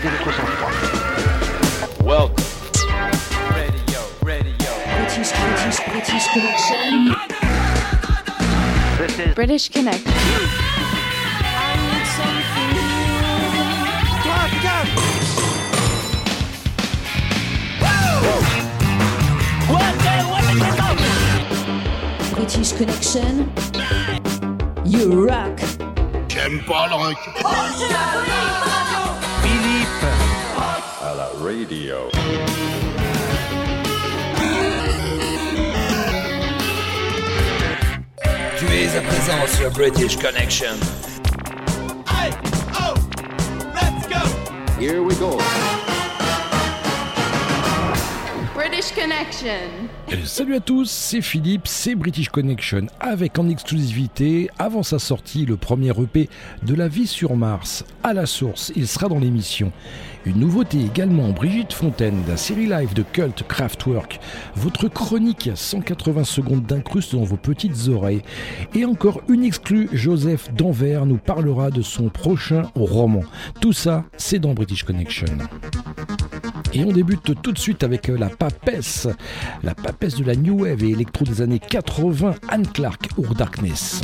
Gardez votre sang-froid. Welcome. Radio, radio. British, British, British Connection. This is British Connect. British Connection. You rock. J'aime pas le rock. Philippe. À la radio. Tu es à présent sur British Connection. Here we go. British Connection. Euh, Salut à tous, c'est Philippe, c'est British Connection, avec en exclusivité, avant sa sortie, le premier EP de La vie sur Mars, à la source, il sera dans l'émission. Une nouveauté également, Brigitte Fontaine, d'un série live de Cult Kraftwerk, votre chronique 180 secondes d'incruste dans vos petites oreilles, et encore une exclue, Joseph Danvers nous parlera de son prochain roman. Tout ça, c'est dans British Connection. Et on débute tout de suite avec euh, la papesse, la papesse de la New Wave et électro des années 80, Anne Clark, Our Darkness.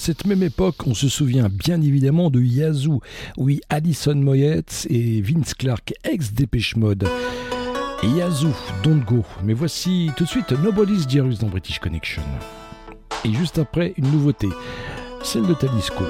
cette même époque, on se souvient bien évidemment de Yazoo, oui, Alison Moyet et Vince Clark, ex-Dépêche Mode. Yazoo, Don't Go. Mais voici tout de suite Nobody's Diarus dans British Connection. Et juste après, une nouveauté, celle de Talisco.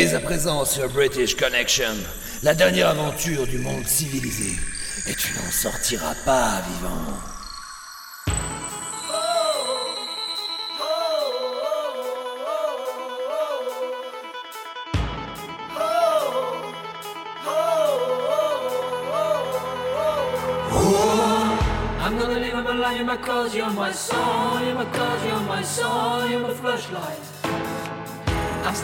Dès à présent sur British Connection, la dernière aventure du monde civilisé. Et tu n'en sortiras pas vivant. I'm gonna live my life, you're my cause, you're my song, you're my cause, you're my song, you're my flashlight.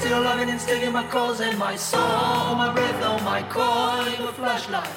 still loving and stealing my cause and my soul, my breath, oh my coin, a flashlight.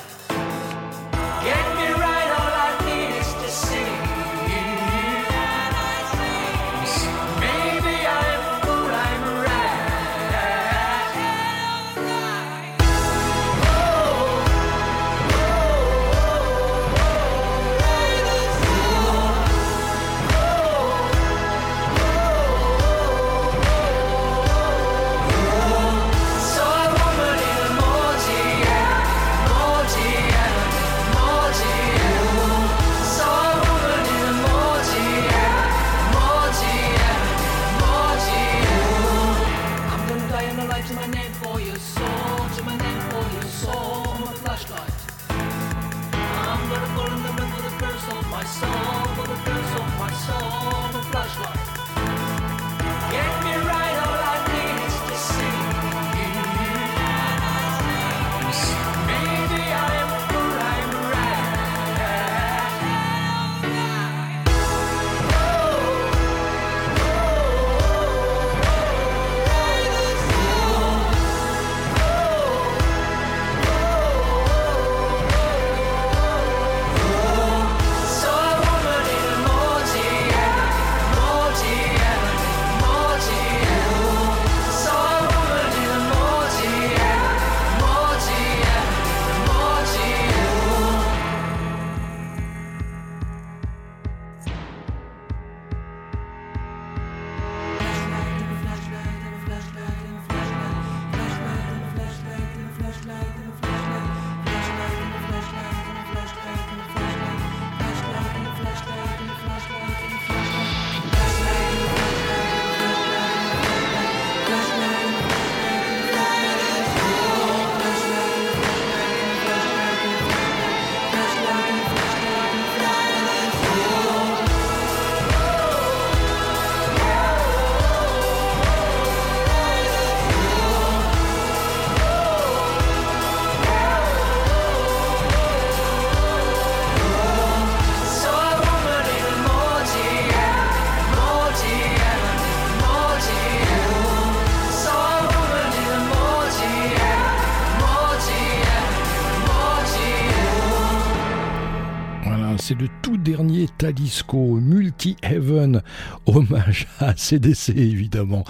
Disco Multi Heaven, hommage à CDC évidemment.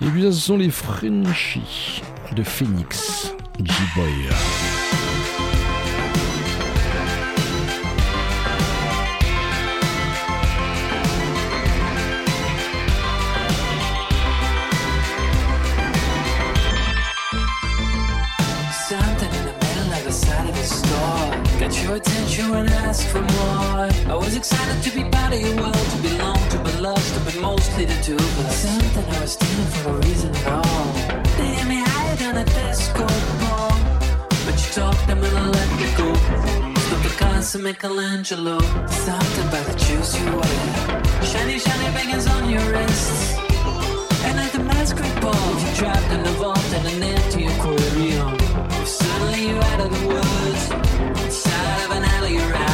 Et puis ça, ce sont les Frenchies de Phoenix, G-Boy. Michelangelo. Something about the juice you wear, Shiny, shiny bangers on your wrists. And at the masquerade ball, you trapped in a vault and an empty aquarium. Suddenly you're out of the woods. Inside of an alley, you're out.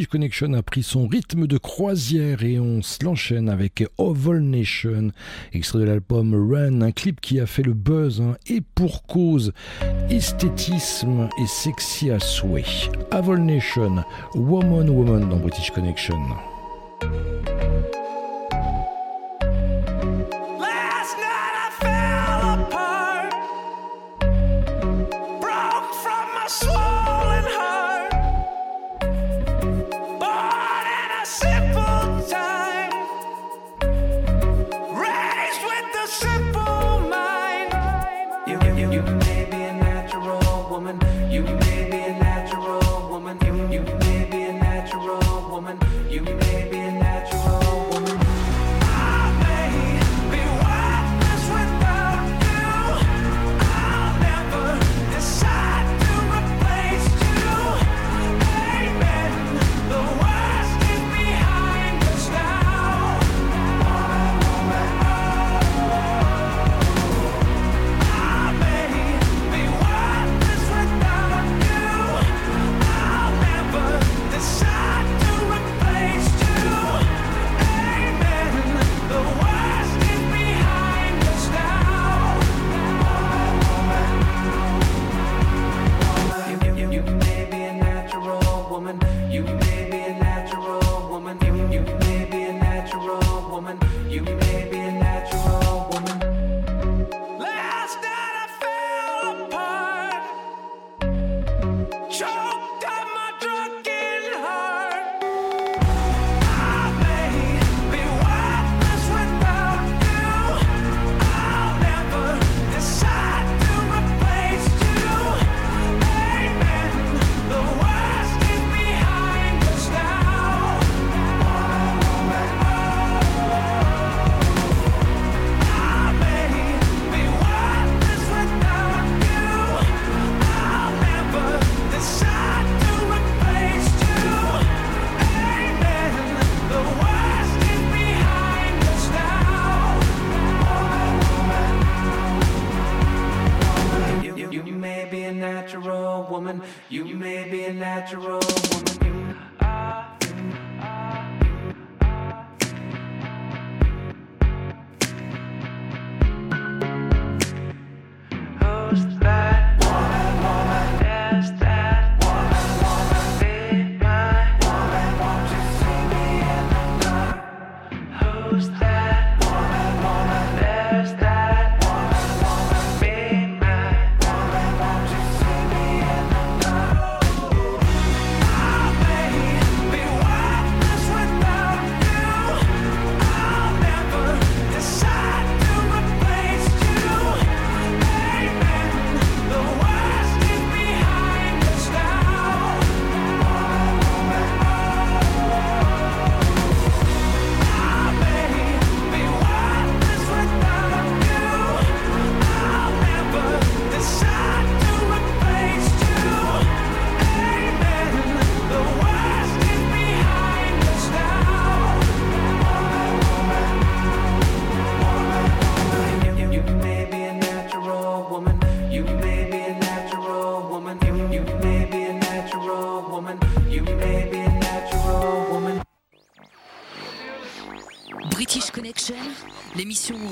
British Connection a pris son rythme de croisière et on se l'enchaîne avec Oval Nation, extrait de l'album Run, un clip qui a fait le buzz hein, et pour cause, esthétisme et sexy à souhait. Oval Nation, Woman Woman dans British Connection.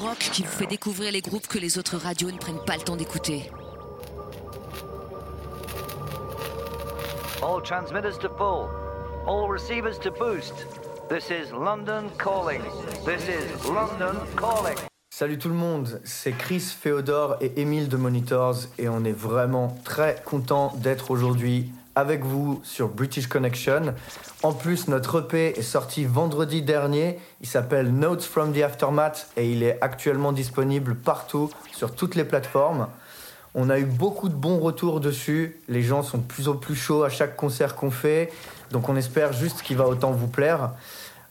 Rock qui vous fait découvrir les groupes que les autres radios ne prennent pas le temps d'écouter. All transmitters to full. All receivers to boost. This is London calling. This is London calling. Salut tout le monde, c'est Chris Féodore et Émile de Monitors et on est vraiment très content d'être aujourd'hui avec vous sur British Connection. En plus, notre EP est sorti vendredi dernier. Il s'appelle Notes from the Aftermath et il est actuellement disponible partout sur toutes les plateformes. On a eu beaucoup de bons retours dessus. Les gens sont de plus en plus chauds à chaque concert qu'on fait. Donc on espère juste qu'il va autant vous plaire.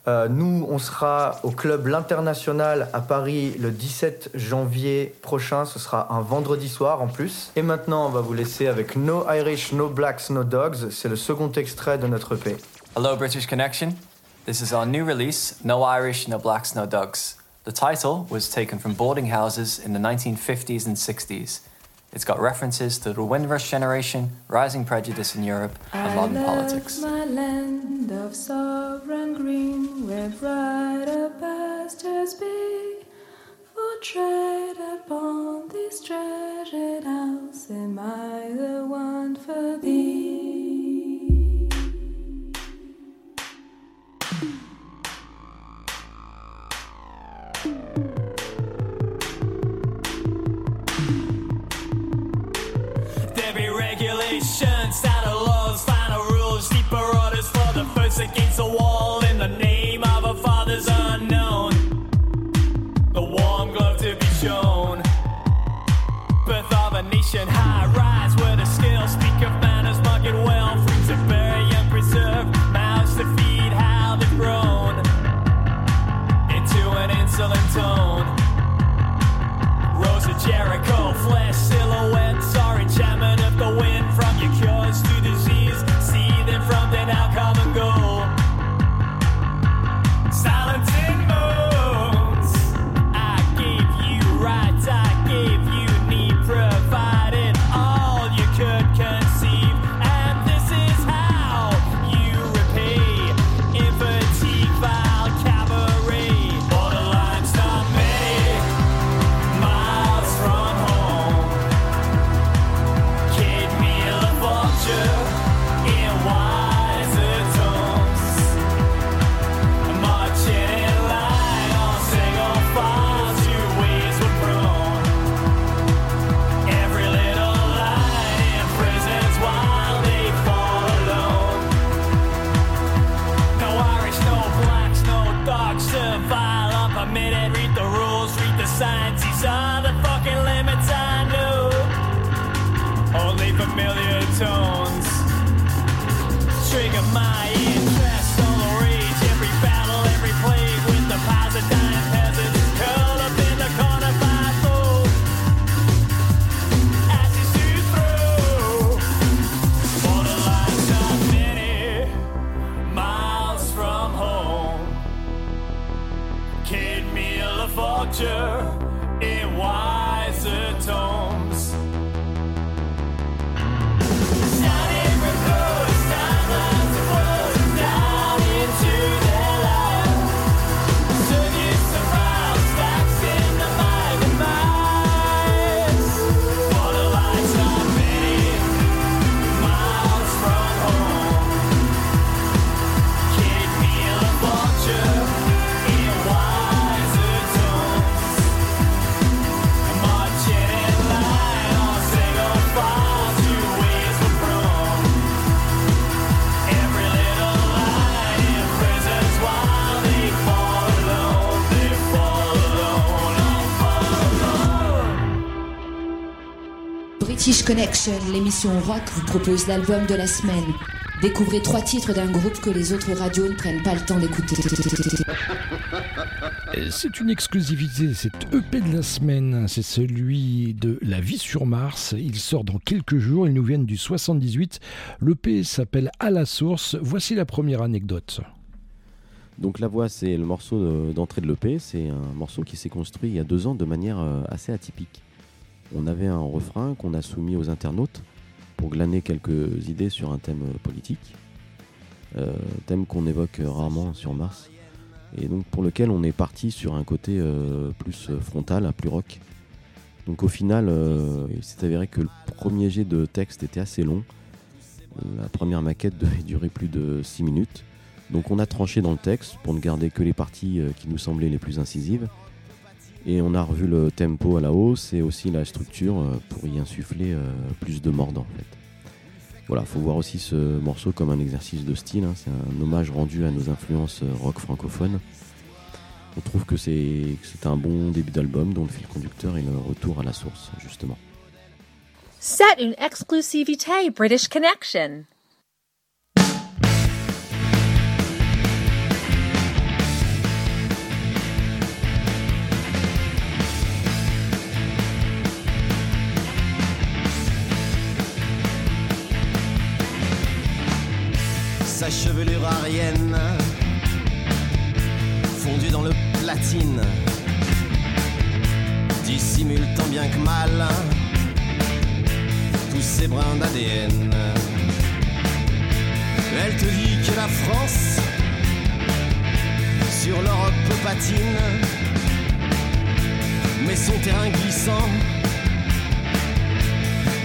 Euh, nous, on sera au club L'International à Paris le 17 janvier prochain. Ce sera un vendredi soir en plus. Et maintenant, on va vous laisser avec No Irish, No Blacks, No Dogs. C'est le second extrait de notre EP. Hello, British Connection. This is our new release, No Irish, No Blacks, No Dogs. The title was taken from boarding houses in the 1950s and 60s. It's got references to the Windrush generation, rising prejudice in Europe, and modern politics. my land of sovereign green, where brighter pastures be. For tread upon this treasured house, am I the one for thee? Missions that are. Connection, l'émission rock, vous propose l'album de la semaine. Découvrez trois titres d'un groupe que les autres radios ne prennent pas le temps d'écouter. Et C'est une exclusivité, cet EP de la semaine, c'est celui de La vie sur Mars. Il sort dans quelques jours, ils nous viennent du 78. L'EP s'appelle À la source. Voici la première anecdote. Donc la voix, c'est le morceau de- d'entrée de l'EP. C'est un morceau qui s'est construit il y a deux ans de manière euh, assez atypique. On avait un refrain qu'on a soumis aux internautes pour glaner quelques idées sur un thème politique, euh, thème qu'on évoque rarement sur Mars, et donc pour lequel on est parti sur un côté euh, plus frontal, plus rock. Donc au final, euh, il s'est avéré que le premier jet de texte était assez long. La première maquette devait durer plus de 6 minutes. Donc on a tranché dans le texte pour ne garder que les parties qui nous semblaient les plus incisives. Et on a revu le tempo à la hausse et aussi la structure euh, pour y insuffler euh, plus de mordant en fait. Voilà, faut voir aussi ce morceau comme un exercice de style. hein. C'est un hommage rendu à nos influences euh, rock francophones. On trouve que c'est un bon début d'album dont le fil conducteur est le retour à la source, justement. C'est une exclusivité British Connection. Sa chevelure arienne fondue dans le platine dissimule tant bien que mal tous ces brins d'ADN. Elle te dit que la France, sur l'Europe patine, mais son terrain glissant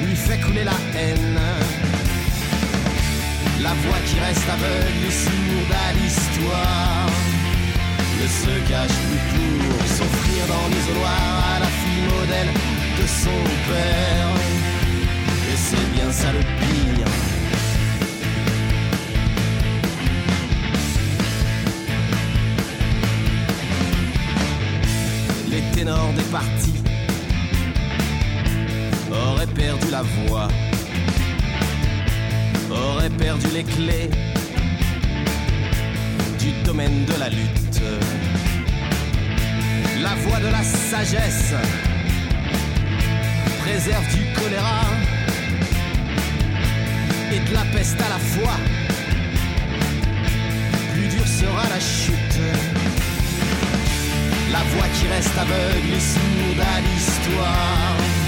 lui fait couler la haine. La voix qui reste aveugle et sourde à l'histoire ne se cache plus pour s'offrir dans l'isoloir à la fille modèle de son père. Et c'est bien ça le pire. Les ténors des partis auraient perdu la voix, auraient perdu les clés du domaine de la lutte. La voix de la sagesse préserve du choléra et de la peste à la fois. Plus dure sera la chute. La voix qui reste aveugle et sourde à l'histoire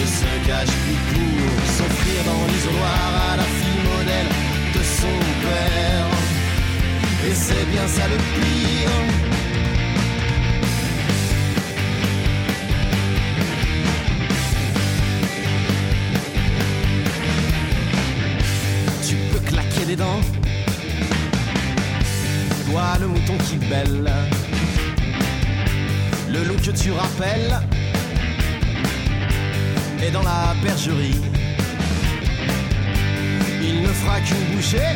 ne se cache plus pour s'offrir dans l'isoloir à la fille modèle de son père. Et c'est bien ça le pire. Tu peux claquer des dents. Toi, le mouton qui belle. Le loup que tu rappelles est dans la bergerie. Il ne fera qu'une bouchée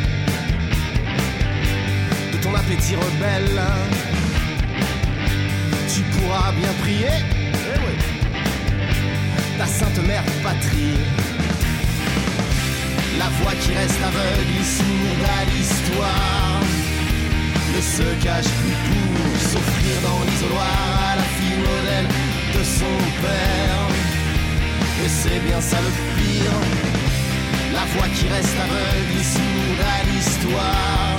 de ton appétit rebelle. Tu pourras bien prier ta sainte mère patrie. La voix qui reste aveugle et sourde à l'histoire ne se cache plus pour s'offrir dans l'isoloir à la fille modèle de son père. Et c'est bien ça le pire. La voix qui reste aveugle et à l'histoire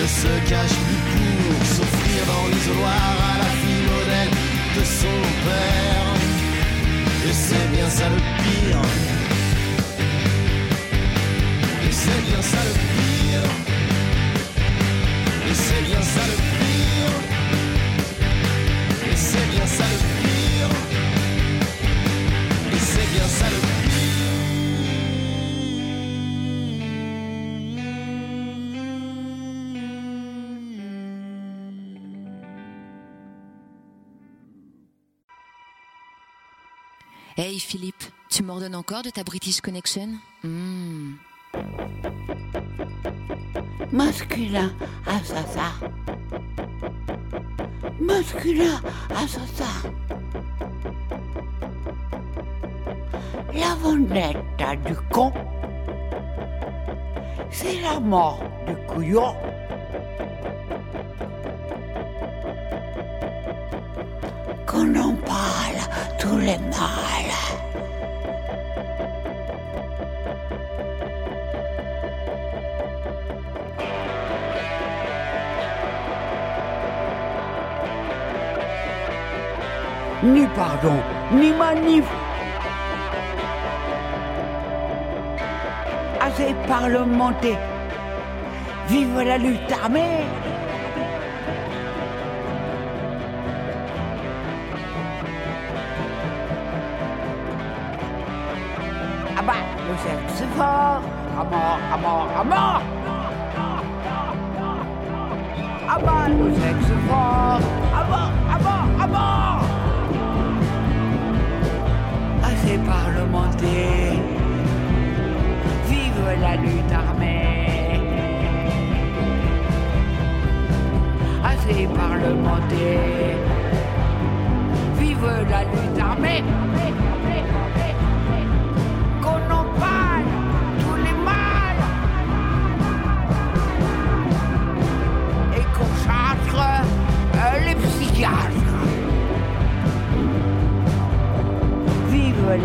ne se cache plus pour s'offrir dans l'isoloir à la fille modèle de son père. Et c'est bien ça le pire. Et c'est bien ça le pire. Et c'est bien ça le pire. Hey Philippe, tu m'ordonnes encore de ta British Connection? Hmm. Masculin, assassin. Masculin, assassin. La vendetta du con, c'est la mort du couillon. Mâles. Ni pardon, ni manif. Assez parlementé. Vive la lutte armée. À mort, à mort, à mort. Sexe fort. À mort, à mort, à mort. Assez parlementé. Vive la lutte armée. Assez parlementé. Vive la lutte armée.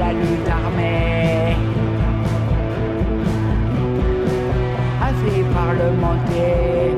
Vive la lutte armée. Assez parlementé.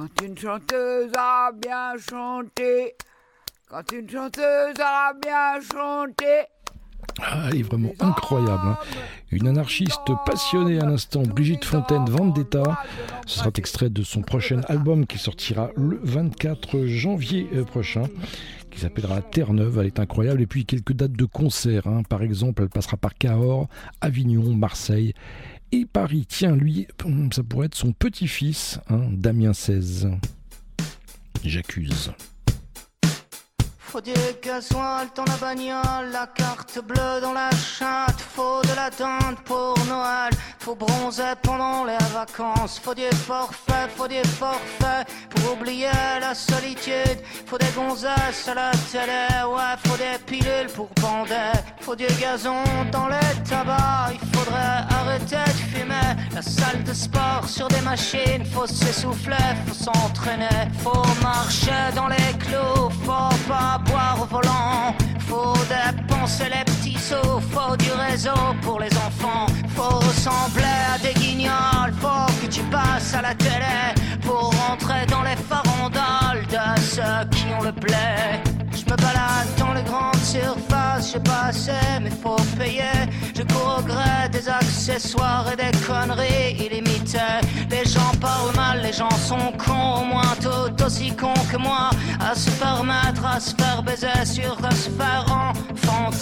Quand une chanteuse a bien chanté, quand une chanteuse a bien chanté. Ah, elle est vraiment incroyable. hein. Une anarchiste passionnée à l'instant, Brigitte Fontaine Vendetta. Ce sera extrait de son prochain album qui sortira le 24 janvier euh, prochain, qui s'appellera Terre-Neuve. Elle est incroyable. Et puis quelques dates de concert. hein. Par exemple, elle passera par Cahors, Avignon, Marseille et Paris. Tiens, lui, ça pourrait être son petit-fils, hein, Damien XVI. J'accuse. Faut du gasoil dans la bagnole, la carte bleue dans la chatte, faut de la dinde pour Noël, faut bronzer pendant les vacances, faut du forfait, faut du forfait pour oublier la solitude, faut des gonzesses à la télé, ouais, faut des pilules pour bander, faut du gazon dans les tabacs, il faudrait arrêter de fumer, la salle de sport sur des machines, faut s'essouffler, faut s'entraîner, faut marcher dans les clous, faut pas boire au volant, faut dépenser les petits sous, faut du réseau pour les enfants, faut ressembler à des guignols, faut que tu passes à la télé pour rentrer dans les farandoles de ceux qui ont le blé. Je me balade dans les grandes surfaces, j'ai pas assez, mais faut payer. Je cours au gré des accessoires et des conneries illimitées. Les gens parlent mal, les gens sont cons, au moins tout aussi cons que moi. À se permettre, à se faire baiser, sur à se faire.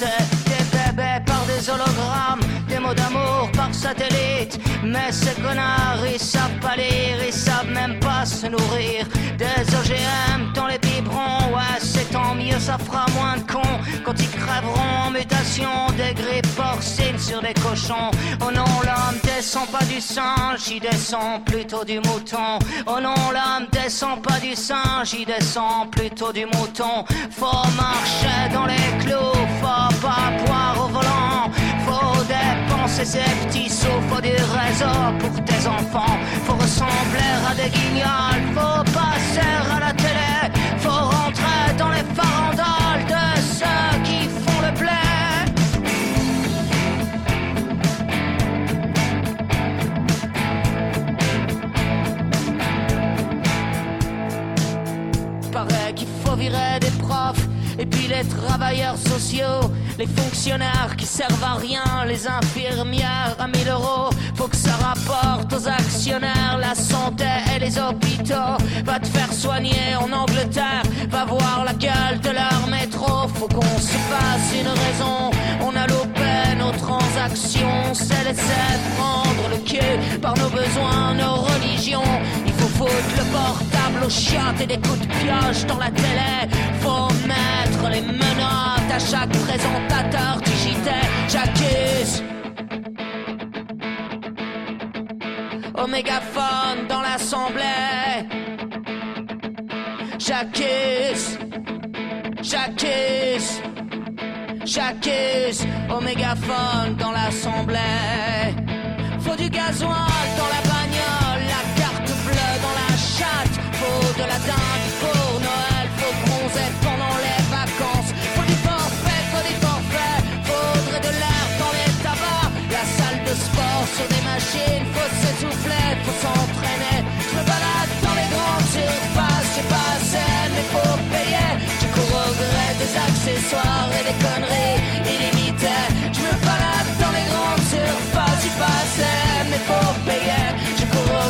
Des bébés des hologrammes, des mots d'amour par satellite. Mais ces connards, ils savent pas lire, ils savent même pas se nourrir. Des OGM dans les biberons, ouais, c'est tant mieux, ça fera moins de cons. Quand ils crèveront en mutation, des grippes porcines sur des cochons. Oh non, l'homme descend pas du singe, il descend plutôt du mouton. Oh non, l'homme descend pas du singe, il descend plutôt du mouton. Faut marcher dans les clous, faut pas boire au volant. Dépenser ses petits sous, faut du réseau pour tes enfants. Faut ressembler à des guignols, faut passer à la télé. Faut rentrer dans les farandoles de ceux qui font le blé. Paraît qu'il faut virer des profs et puis les travailleurs sociaux, les fonctionnaires qui servent à rien, les infirmières à 1000 euros. Faut que ça rapporte aux actionnaires la santé et les hôpitaux. Va te faire soigner en Angleterre, va voir la gueule de leur métro. Faut qu'on se fasse une raison. On a loupé nos transactions, c'est laisser prendre le cul par nos besoins, nos religions. Il faut foutre le portable aux chiottes et des coups de pioche dans la télé. Faut mettre les menottes chaque présentateur JT. J'accuse. Au mégaphone dans l'assemblée. J'accuse. J'accuse. J'accuse. Au mégaphone dans l'assemblée. Faut du gasoil dans la bagnole, la carte bleue dans la chatte. Faut de la dinde machines, faut s'essouffler, faut s'entraîner. Je me balade dans les grandes surfaces, j'ai pas assez, mais faut payer. Je cours au gré des accessoires et des conneries illimitées. Je me balade dans les grandes surfaces, j'ai pas assez, mais faut payer. Je cours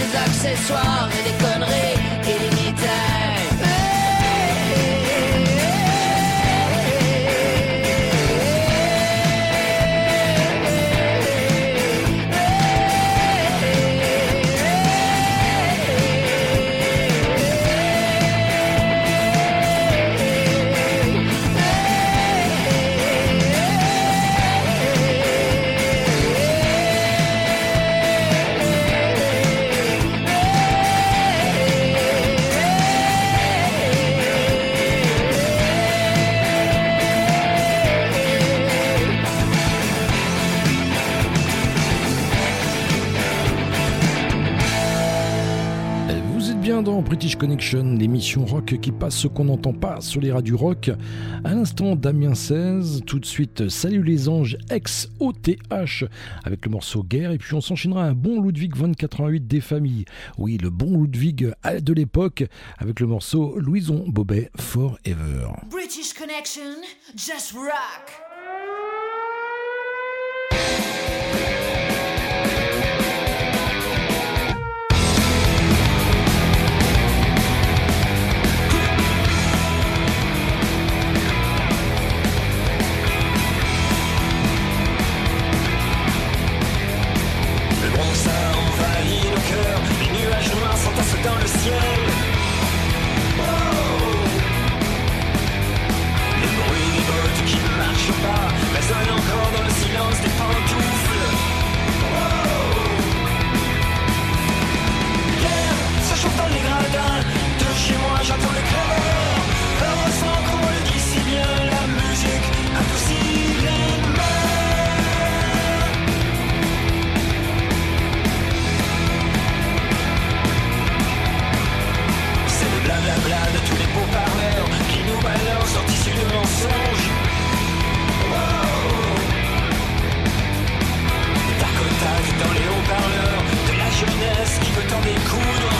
des accessoires et des conneries British Connection, l'émission rock qui passe ce qu'on n'entend pas sur les radios rock. À l'instant Damien 16, tout de suite Salut les anges ex OTH avec le morceau Guerre et puis on s'enchaînera un bon Ludwig 2088 des familles. Oui, le bon Ludwig de l'époque avec le morceau Louison Bobet Forever. British Connection, just rock. Les bruits des bottes qui ne marchent pas résonnent encore dans le silence des pantoufles. Hier, se chantant les gradins, de chez moi j'attends. dans les haut-parleurs de la jeunesse qui veut en découdre.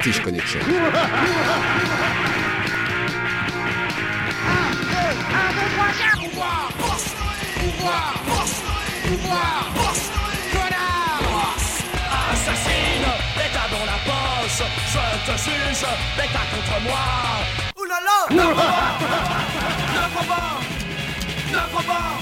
British je te juge, mais t'as contre moi. Ne pas Ne prends pas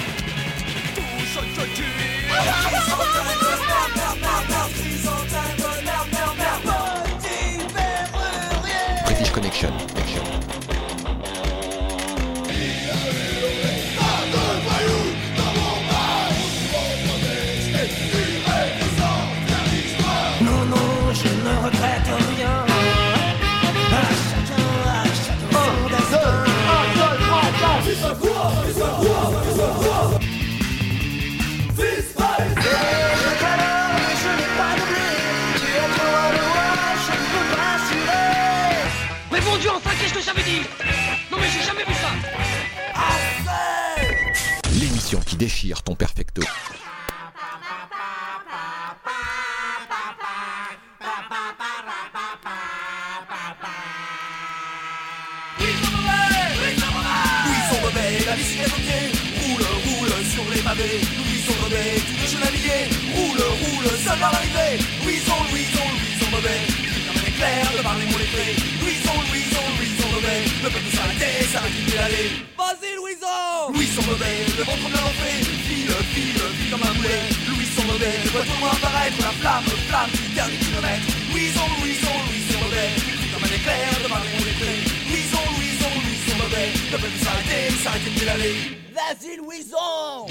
je naviguais. Roule, roule, seul vers l'arrivée. Louison, Louison, Louison mauvais. Comme un éclair de parler mon effet. Louison, Louison, Louison mauvais. Le peuple s'arrêtait, s'arrêtait d'aller. Vas-y, Louison Louison mauvais, le ventre bien enflé. File, file, file comme un boulet. Louison mauvais, le voit loin apparaître. La flamme, flamme du dernier kilomètre. Louison, Louison, Louison mauvais. Comme un éclair de parler mon effet. Louison, Louison, Louison mauvais. Le peuple s'arrêtait, s'arrêtait d'aller. Vas-y, Louison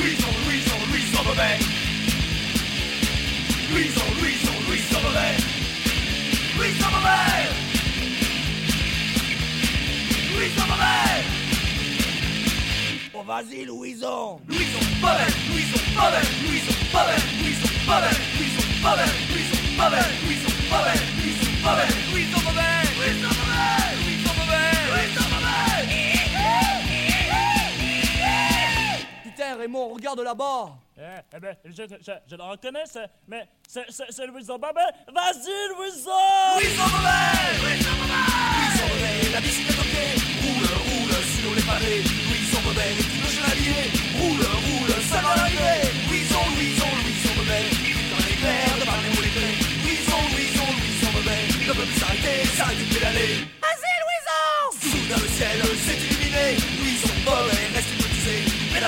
Louison, Louison, Louison Bobet. Louison, Louison, Bobet. Louison Bobet. Louison Bobet. Oh vas-y Louison. Louison Bobet, Louison Bobet, Louison Bobet, Louison Bobet, Louison Bobet, Louison Bobet, Louison Bobet, Louison Bobet, Louison Bobet, Louison Bobet, et mon regarde là-bas. Eh, eh ben, je, le reconnais, mais c'est, c'est, le Wilson Babel. Vas-y, Wilson Wilson la bicyclette. Roule, roule sur les pavés. Wilson le chevalier. Roule, roule, ça va l'arriver. Wilson, Wilson, Wilson Babel. Dans les Ne peut plus s'arrêter, pédaler. Vas-y, Soudain le ciel,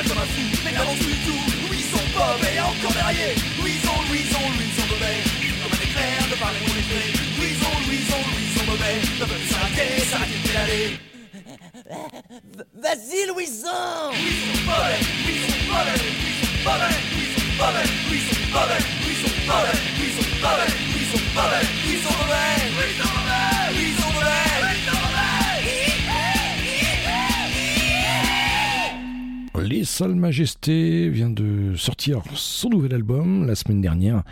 Pédale comme un fou, mais n'avance plus du tout Louison Bobet encore derrière Louison, Louison, Louison Bobet Comme un éclair, de par les mots les clés Louison, Louison, Louison Bobet Le peuple s'arrêter, s'arrêter de pédaler Vas-y, Louison Louison Bobet, Louison Bobet, Louison Bobet, Louison Bobet, Louison Bobet, Louison Bobet, Louison Bobet, Louison Bobet, Louison Bobet, Louison Bobet, Louison Les Salles Majestés vient de sortir son nouvel album la semaine dernière.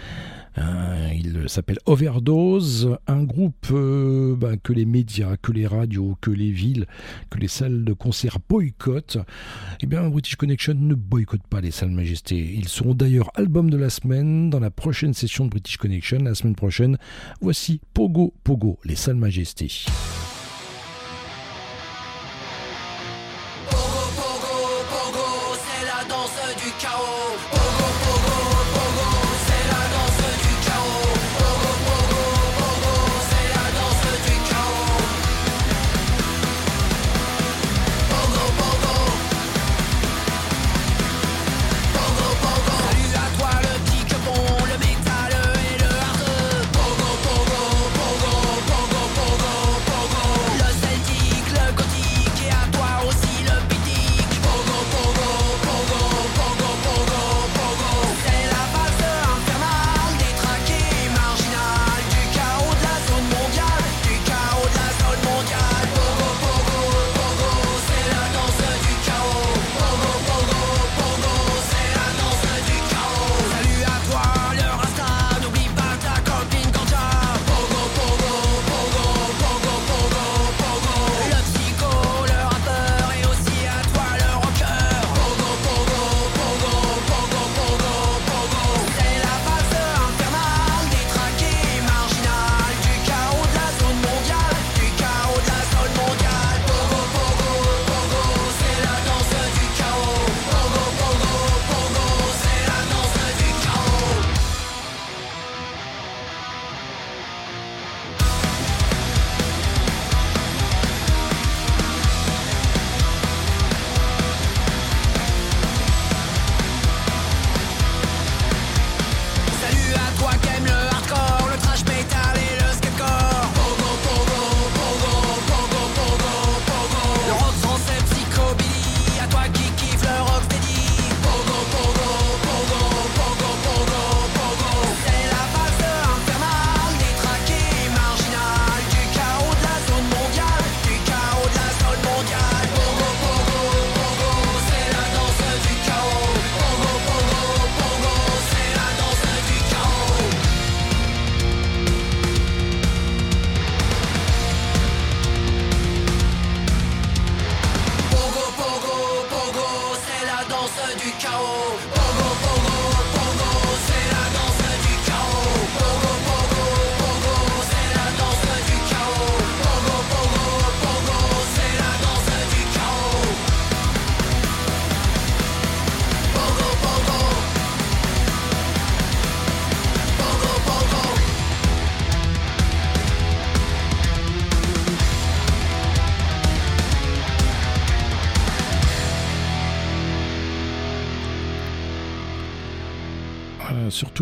Euh, il s'appelle Overdose, un groupe euh, ben, que les médias, que les radios, que les villes, que les salles de concert boycottent. Eh bien, British Connection ne boycotte pas les Salles Majestés. Ils seront d'ailleurs album de la semaine dans la prochaine session de British Connection la semaine prochaine. Voici Pogo Pogo, les Salles Majestés.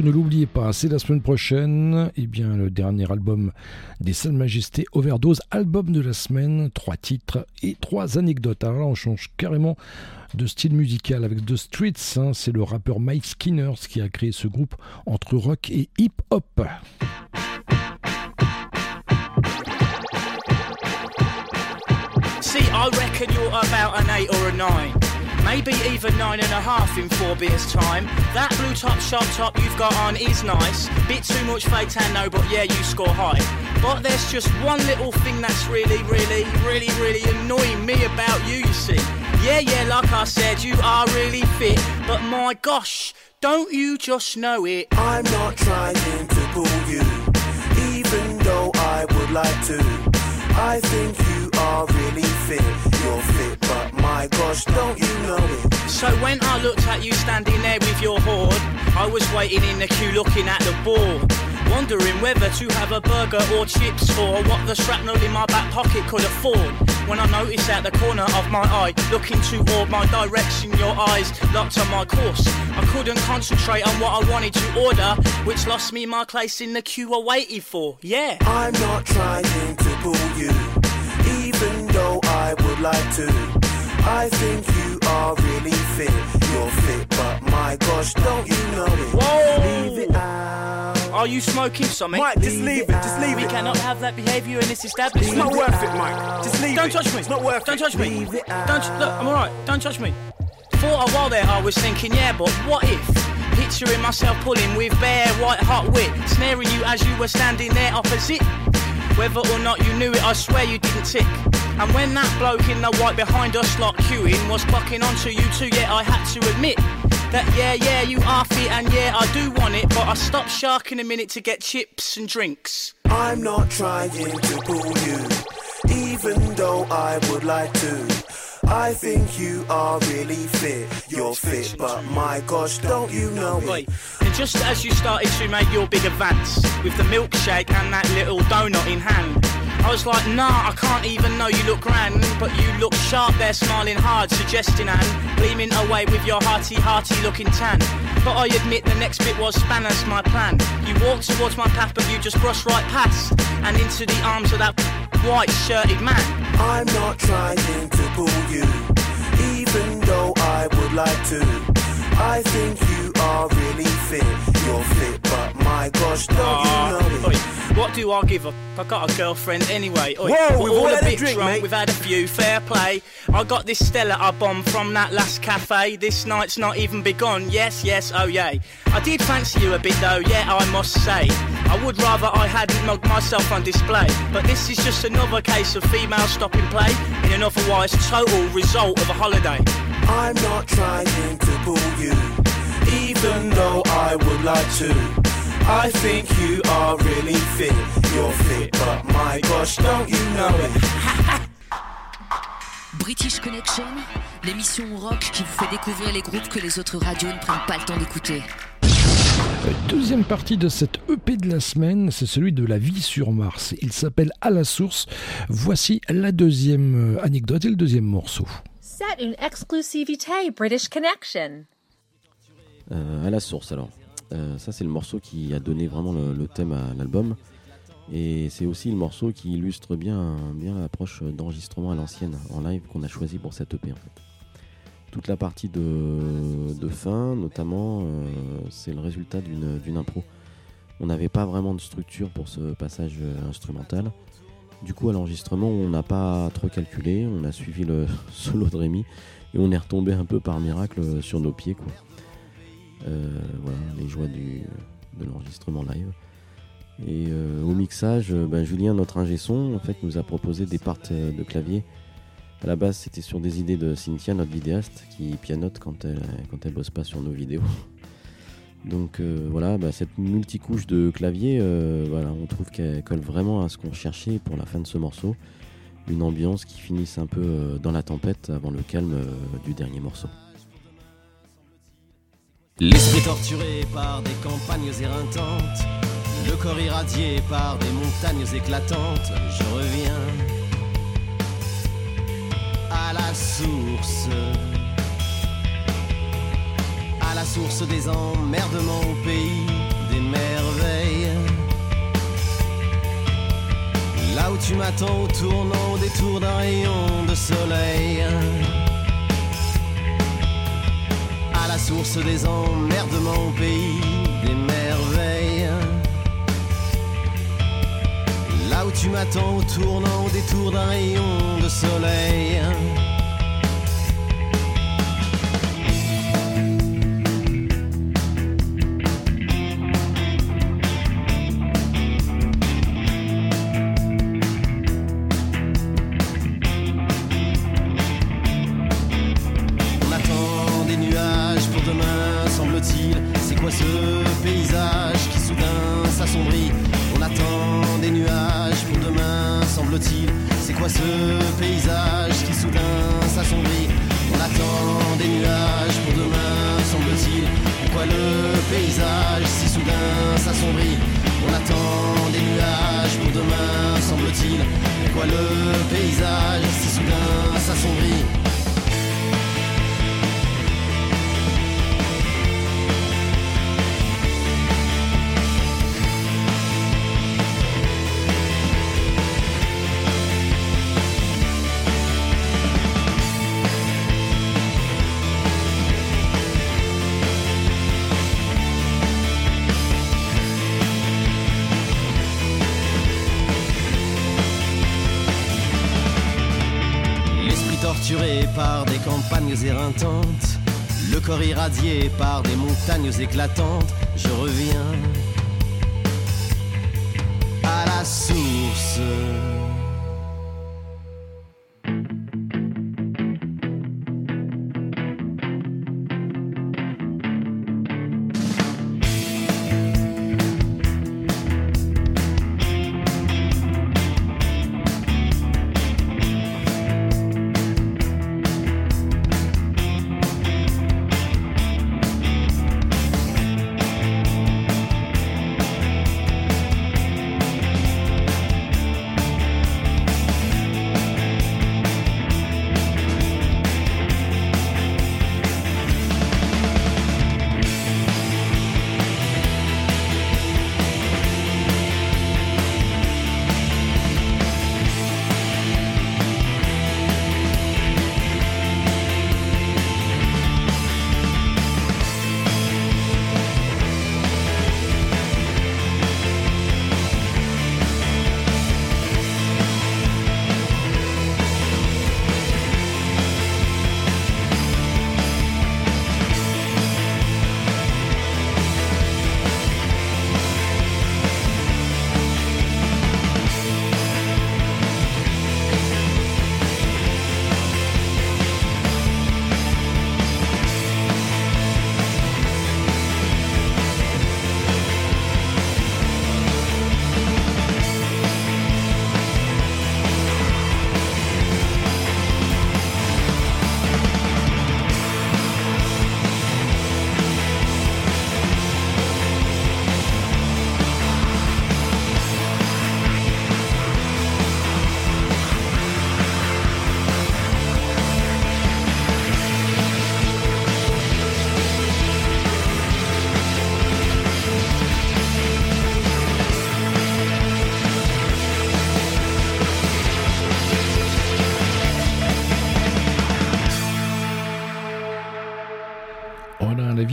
Ne l'oubliez pas, c'est la semaine prochaine. Eh bien, le dernier album des Salles Majestés Overdose, album de la semaine, trois titres et trois anecdotes. Alors là, on change carrément de style musical avec The Streets. hein. C'est le rappeur Mike Skinner qui a créé ce groupe entre rock et hip-hop. Reckon. Maybe even nine and a half in four beers' time. That blue top sharp top you've got on is nice. Bit too much fake tan, no, but yeah, you score high. But there's just one little thing that's really, really, really, really annoying me about you, you see. Yeah, yeah, like I said, you are really fit. But my gosh, don't you just know it? I'm not trying to pull you, even though I would like to. I think you are really fit. Don't you know it? So when I looked at you standing there with your hoard, I was waiting in the queue looking at the board. Wondering whether to have a burger or chips or what the shrapnel in my back pocket could afford. When I noticed at the corner of my eye, looking toward my direction, your eyes locked on my course. I couldn't concentrate on what I wanted to order, which lost me my place in the queue I waited for. Yeah. I'm not trying to pull you, even though I would like to. I think you are really fit. You're fit, but my gosh, don't you know it? Whoa! Leave it out. Are you smoking something? Mike, just leave it, just leave we it. We cannot have that behaviour in this establishment. It's not worth it, Mike. Just leave it. Don't it. touch me. It's not worth it. Don't it. touch me. Leave it Don't look. I'm alright. Don't touch me. For a while there, I was thinking, yeah, but what if? Picturing myself pulling with bare white hot wit, snaring you as you were standing there opposite. Whether or not you knew it, I swear you didn't tick. And when that bloke in the white behind us lot queuing was clocking onto you too, yeah, I had to admit that yeah, yeah, you are fit and yeah, I do want it, but I stopped sharking a minute to get chips and drinks. I'm not trying to pull you, even though I would like to. I think you are really fit. You're fit, but my gosh, don't you know? And just as you started to make your big advance with the milkshake and that little donut in hand, I was like, nah, I can't even know you look grand, but you look sharp there, smiling hard, suggesting and gleaming away with your hearty, hearty looking tan. But I admit the next bit was spanners my plan. You walked towards my path, but you just brushed right past and into the arms of that white shirted man. I'm not trying to pull you, even though I would like to. I think you are really fit. You're fit, but my gosh, don't Ah, you know it? oi, what do I give up? I got a girlfriend anyway. Oi, Whoa, we're we've all a bit drink, drunk. mate. We've had a few. Fair play. I got this Stella I bombed from that last cafe. This night's not even begun. Yes, yes, oh yay. I did fancy you a bit though. Yeah, I must say. I would rather I hadn't mugged myself on display. But this is just another case of female stopping play in an otherwise total result of a holiday. I'm not trying to pull you, even though I would like to. I think you are really fit. You're fit, but my gosh, don't you know it? British Connection, l'émission rock qui vous fait découvrir les groupes que les autres radios ne prennent pas le temps d'écouter. Deuxième partie de cette EP de la semaine, c'est celui de la vie sur Mars. Il s'appelle À la source. Voici la deuxième euh, anecdote et le deuxième morceau. C'est une exclusivité British Connection. Euh, à la source alors. Euh, ça c'est le morceau qui a donné vraiment le, thème à l'album. Et c'est aussi le morceau qui illustre bien, bien l'approche d'enregistrement à l'ancienne en live qu'on a choisi pour cette EP en fait. Toute la partie de, fin notamment, euh, c'est le résultat d'une impro. On n'avait pas vraiment de structure pour ce passage instrumental. Du coup à l'enregistrement on n'a pas trop calculé, on a suivi le solo de Rémi et on est retombé un peu par miracle sur nos pieds quoi. Euh, voilà, les joies de l'enregistrement live. Et euh, au mixage, euh, ben, Julien, notre ingé son, en fait, nous a proposé des parts de clavier. À la base, c'était sur des idées de Cynthia, notre vidéaste, qui pianote quand elle, quand bosse pas sur nos vidéos. Donc voilà, bah, cette multicouche de clavier, voilà, on trouve qu'elle colle vraiment à ce qu'on cherchait pour la fin de ce morceau. Une ambiance qui finisse un peu dans la tempête avant le calme du dernier morceau. L'esprit torturé par des campagnes éreintantes, le corps irradié par des montagnes éclatantes, je reviens à la source, à la source des emmerdements au pays des merveilles. Là où tu m'attends au tournant des tours d'un rayon de soleil. Source des emmerdements au pays des merveilles. Là où tu m'attends au tournant, au détour d'un rayon de soleil. Ce paysage qui soudain s'assombrit. On attend le corps irradié par des montagnes éclatantes, je reviens à la source.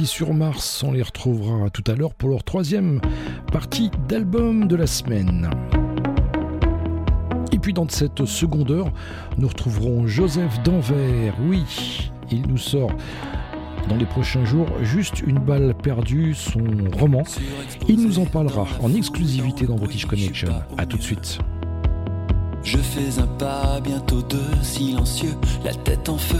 Sur Mars, on les retrouvera tout à l'heure pour leur troisième partie d'album de la semaine. Et puis dans cette seconde heure, nous retrouverons Joseph Danvers. Oui, il nous sort dans les prochains jours juste une balle perdue, son roman. Il nous en parlera en exclusivité dans British Connection. A tout de suite. Je fais un pas, bientôt deux, silencieux, la tête en feu.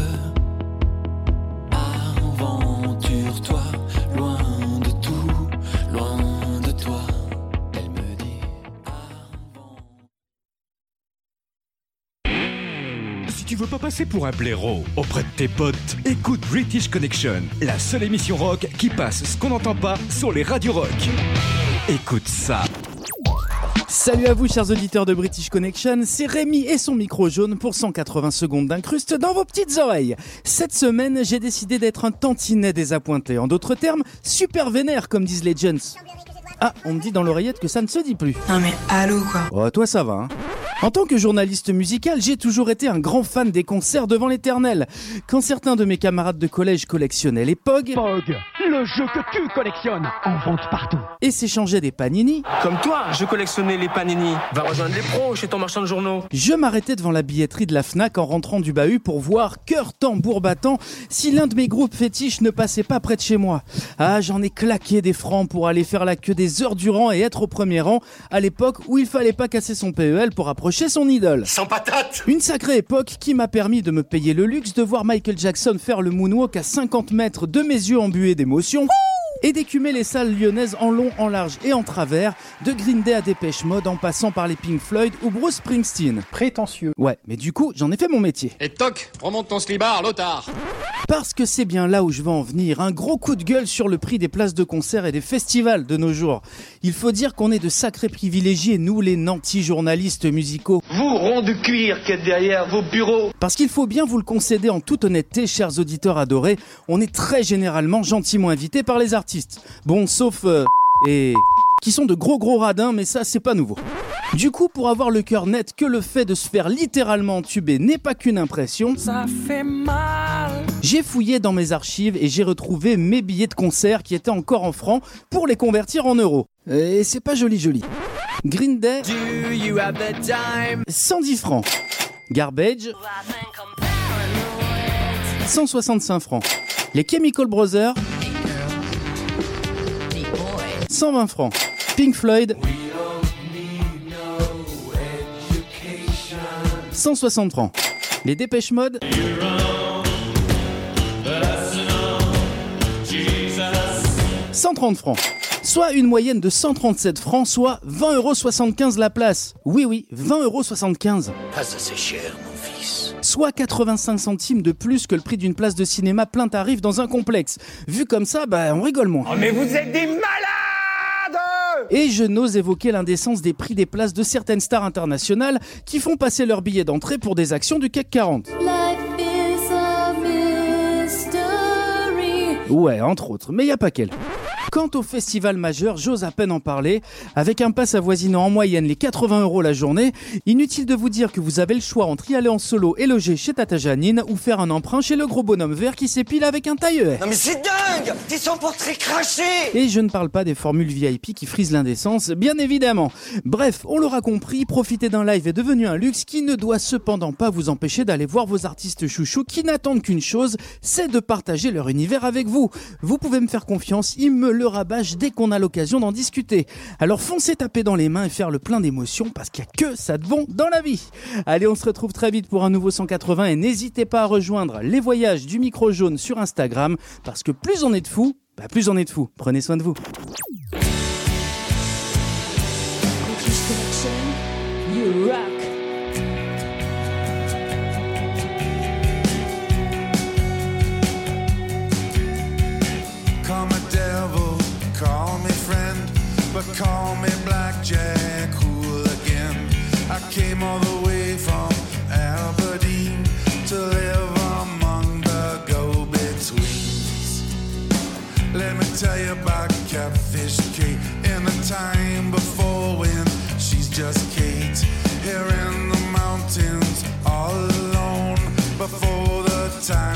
Tu veux pas passer pour un blaireau auprès de tes potes, écoute British Connection, la seule émission rock qui passe ce qu'on n'entend pas sur les radios rock. Écoute ça. Salut à vous chers auditeurs de British Connection, c'est Rémi et son micro jaune pour 180 secondes d'incruste dans vos petites oreilles. Cette semaine, j'ai décidé d'être un tantinet désappointé. En d'autres termes, super vénère comme disent les gens. Ah, on me dit dans l'oreillette que ça ne se dit plus. Non mais allô quoi. Oh, toi ça va, hein En tant que journaliste musical, j'ai toujours été un grand fan des concerts devant l'éternel. Quand certains de mes camarades de collège collectionnaient les POG, POG, le jeu que tu collectionnes, en vente partout. et s'échangeaient des panini, Comme toi, je collectionnais les panini. Va rejoindre les pros chez ton marchand de journaux. je m'arrêtais devant la billetterie de la FNAC en rentrant du bahut pour voir, cœur tambour battant, si l'un de mes groupes fétiches ne passait pas près de chez moi. Ah, j'en ai claqué des francs pour aller faire la queue des heures durant et être au premier rang, à l'époque où il fallait pas casser son PEL pour approcher son idole. Sans patate Une sacrée époque qui m'a permis de me payer le luxe de voir Michael Jackson faire le moonwalk à 50 mètres de mes yeux embués d'émotion. Et d'écumer les salles lyonnaises en long, en large et en travers, de Green Day à Dépêche Mode en passant par les Pink Floyd ou Bruce Springsteen. Prétentieux. Ouais, mais du coup, j'en ai fait mon métier. Et toc, remonte ton slibard, l'otard. Parce que c'est bien là où je veux en venir, un gros coup de gueule sur le prix des places de concert et des festivals de nos jours. Il faut dire qu'on est de sacrés privilégiés, nous les nantis journalistes musicaux. Vous, rond de cuir qui êtes derrière vos bureaux. Parce qu'il faut bien vous le concéder en toute honnêteté, chers auditeurs adorés, on est très généralement gentiment invités par les artistes. Bon, sauf... euh, et... qui sont de gros gros radins, mais ça c'est pas nouveau. Du coup, pour avoir le cœur net que le fait de se faire littéralement entuber n'est pas qu'une impression, Ça fait mal. j'ai fouillé dans mes archives et j'ai retrouvé mes billets de concert qui étaient encore en francs pour les convertir en euros. Et c'est pas joli joli. Green Day, Do you have the time? 110 francs. Garbage, 165 francs. Les Chemical Brothers, 120 francs. Pink Floyd, 160 francs. Les Dépêche Mode, 130 francs. Soit une moyenne de 137 francs, soit 20,75 euros la place. Oui, oui, 20,75 euros. Ah, ça c'est cher, mon fils. Soit 85 centimes de plus que le prix d'une place de cinéma plein tarif dans un complexe. Vu comme ça, bah, on rigole moins. Oh, mais vous êtes des malades Et je n'ose évoquer l'indécence des prix des places de certaines stars internationales qui font passer leurs billets d'entrée pour des actions du CAC 40. Ouais, entre autres, mais y a pas qu'elle. Quant au festival majeur, j'ose à peine en parler. Avec un pass avoisinant en moyenne les 80 euros la journée, inutile de vous dire que vous avez le choix entre y aller en solo et loger chez Tata Janine ou faire un emprunt chez le gros bonhomme vert qui s'épile avec un tailleur. Non mais c'est dingue T'es son portrait craché Et je ne parle pas des formules VIP qui frisent l'indécence, bien évidemment. Bref, on l'aura compris, profiter d'un live est devenu un luxe qui ne doit cependant pas vous empêcher d'aller voir vos artistes chouchous qui n'attendent qu'une chose, c'est de partager leur univers avec vous. Vous pouvez me faire confiance, ils me le rabâchent dès qu'on a l'occasion d'en discuter. Alors foncez taper dans les mains et faire le plein d'émotions parce qu'il n'y a que ça de bon dans la vie. Allez, on se retrouve très vite pour un nouveau 180 et n'hésitez pas à rejoindre les voyages du micro jaune sur Instagram parce que plus on est de fous, bah plus on est de fous. Prenez soin de vous. Call me blackjack hooligan. I came all the way from Aberdeen to live among the go-betweens. Let me tell you about Catfish Kate in the time before when she's just Kate. Here in the mountains, all alone, before the time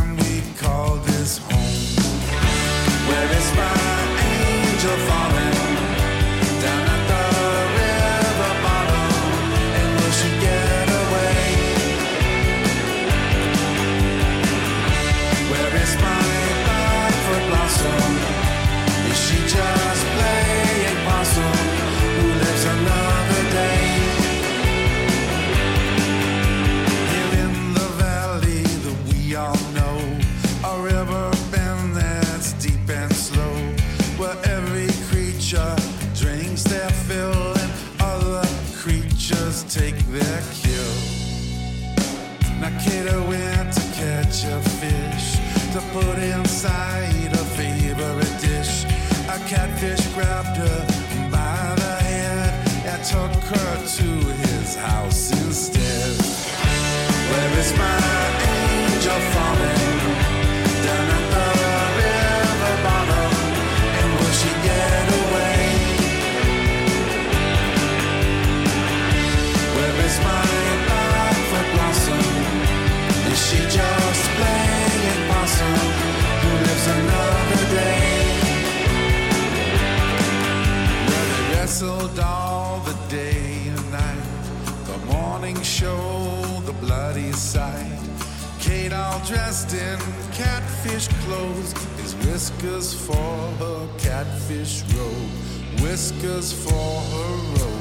dressed in catfish clothes, his whiskers for her catfish robe, whiskers for her robe.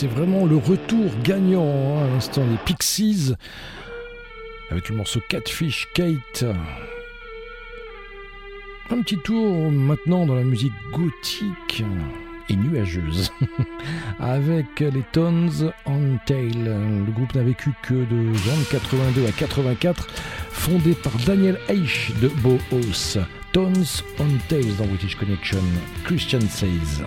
C'est vraiment le retour gagnant hein, à l'instant des Pixies avec le morceau Catfish Kate. Un petit tour maintenant dans la musique gothique et nuageuse avec les Tones on Tail. Le groupe n'a vécu que de janvier 82 à 84, fondé par Daniel H. de Bauhaus. Tones on Tails dans British Connection. Christian Says.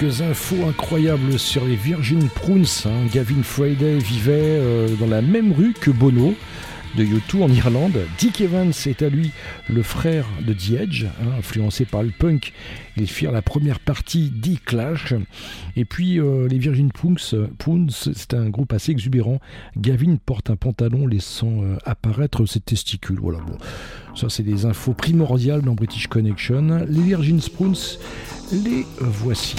Quelques infos incroyables sur les Virgin Prunes. hein. Gavin Friday vivait euh, dans la même rue que Bono de U2 en Irlande. Dick Evans est à lui le frère de The Edge, hein, influencé par le punk. Ils firent la première partie d'E Clash. Et puis euh, les Virgin Prunes, Prunes, c'est un groupe assez exubérant. Gavin porte un pantalon laissant euh, apparaître ses testicules. Voilà, bon. Ça, c'est des infos primordiales dans British Connection. Les Virgin Prunes, les voici.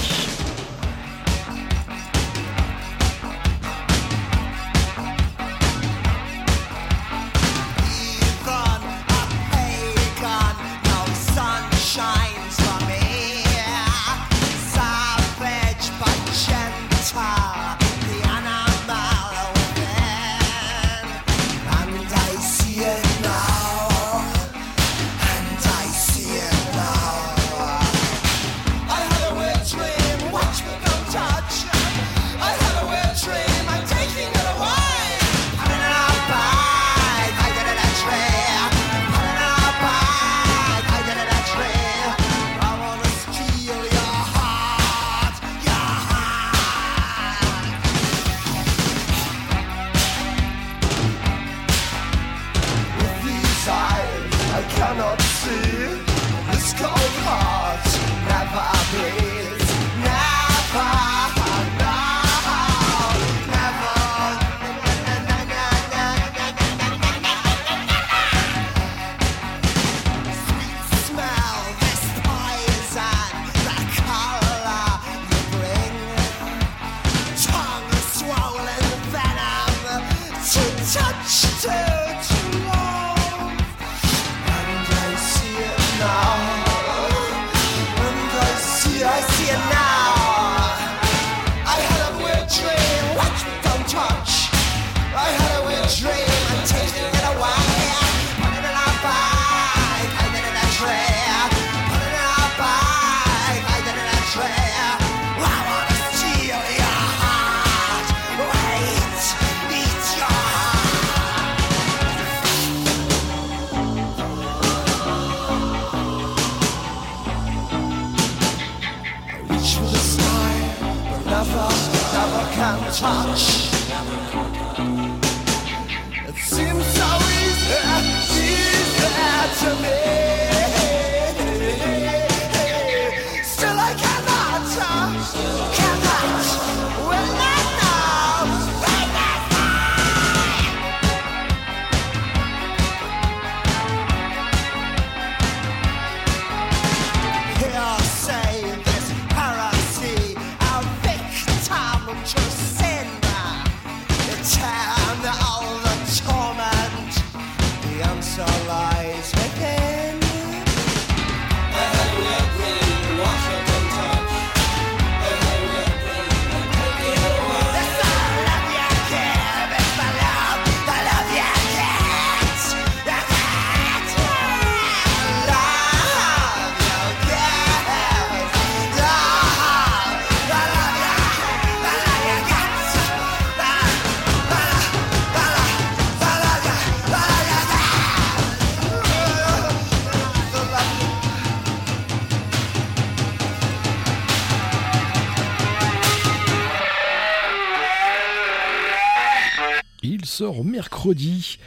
Mercredi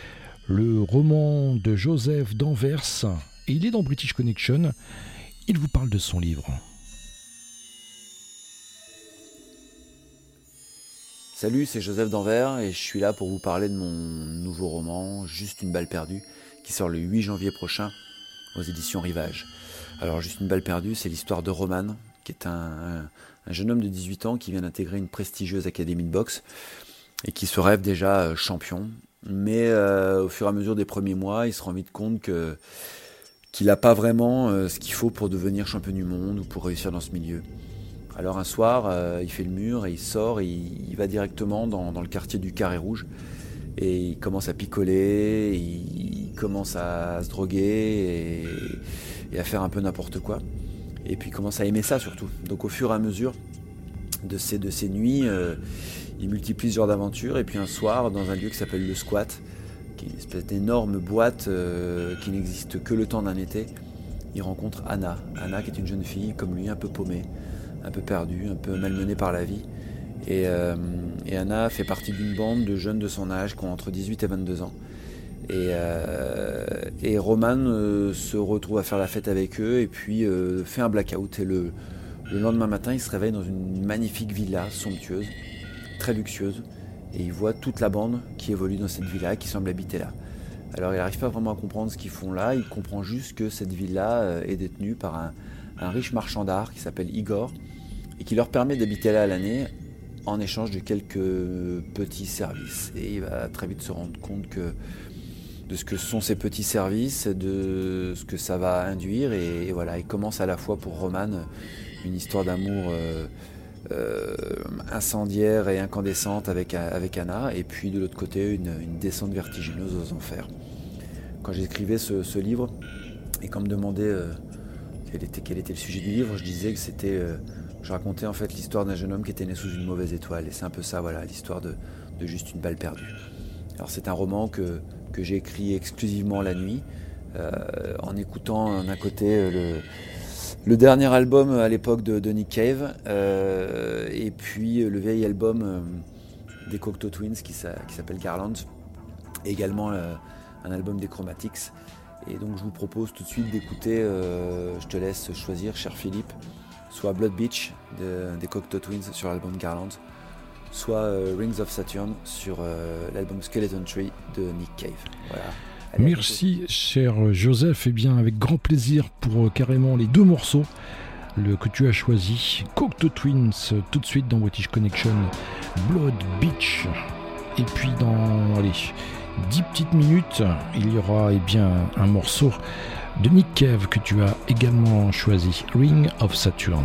le roman de Joseph d'Anvers et il est dans British Connection. Il vous parle de son livre. Salut, c'est Joseph Danvers et je suis là pour vous parler de mon nouveau roman, Juste une balle perdue, qui sort le 8 janvier prochain aux éditions Rivage. Alors, Juste une balle perdue, c'est l'histoire de Roman, qui est un jeune homme de 18 ans qui vient d'intégrer une prestigieuse académie de boxe et qui se rêve déjà euh, champion. Mais euh, au fur et à mesure des premiers mois, il se rend vite compte que qu'il n'a pas vraiment euh, ce qu'il faut pour devenir champion du monde ou pour réussir dans ce milieu. Alors un soir, il fait le mur et il sort, et il, va directement dans, dans le quartier du Carré Rouge et il commence à picoler, il, commence à se droguer et, à faire un peu n'importe quoi. Et puis il commence à aimer ça surtout. Donc au fur et à mesure de ces, de ces nuits, il multiplie ce genre d'aventures et puis un soir, dans un lieu qui s'appelle le Squat, qui est une espèce d'énorme boîte euh, qui n'existe que le temps d'un été, il rencontre Anna. Anna qui est une jeune fille comme lui, un peu paumée, un peu perdue, un peu malmenée par la vie. Et, euh, Anna fait partie d'une bande de jeunes de son âge qui ont entre 18 et 22 ans. Et, euh, Roman se retrouve à faire la fête avec eux et puis fait un blackout. Et le lendemain matin, il se réveille dans une magnifique villa somptueuse, très luxueuse. Et il voit toute la bande qui évolue dans cette villa, qui semble habiter là. Alors il n'arrive pas vraiment à comprendre ce qu'ils font là, il comprend juste que cette villa euh, est détenue par un, riche marchand d'art qui s'appelle Igor et qui leur permet d'habiter là à l'année en échange de quelques petits services. Et il va très vite se rendre compte que de ce que sont ces petits services, de ce que ça va induire. Et, voilà, il commence à la fois pour Roman une histoire d'amour euh, incendiaire et incandescente avec, avec Anna, et puis de l'autre côté une, descente vertigineuse aux enfers. Quand j'écrivais ce, livre, et quand me demandait euh, quel, était, quel était le sujet du livre, je disais que c'était... euh, je racontais en fait l'histoire d'un jeune homme qui était né sous une mauvaise étoile. Et c'est un peu ça, voilà, l'histoire de, de juste une balle perdue. Alors c'est un roman que, que j'ai écrit exclusivement la nuit, euh, en écoutant d'un côté euh, le, le dernier album à l'époque de, Nick Cave, euh, et puis euh, le vieil album euh, des Cocteau Twins qui, s'a- qui s'appelle Garland, également euh, un album des Chromatics. Et donc je vous propose tout de suite d'écouter, euh, je te laisse choisir, cher Philippe, soit Blood Beach de- des Cocteau Twins sur l'album Garland, soit euh, Rings of Saturn sur euh, l'album Skeleton Tree de Nick Cave. Voilà. Merci, cher Joseph. Et bien, avec grand plaisir pour euh, carrément les deux morceaux que tu as choisi. Cocteau Twins, tout de suite dans British Connection. Blood Beach. Et puis, dans, allez, 10 petites minutes, il y aura eh bien, un morceau de Nick Cave que tu as également choisi. Ring of Saturn.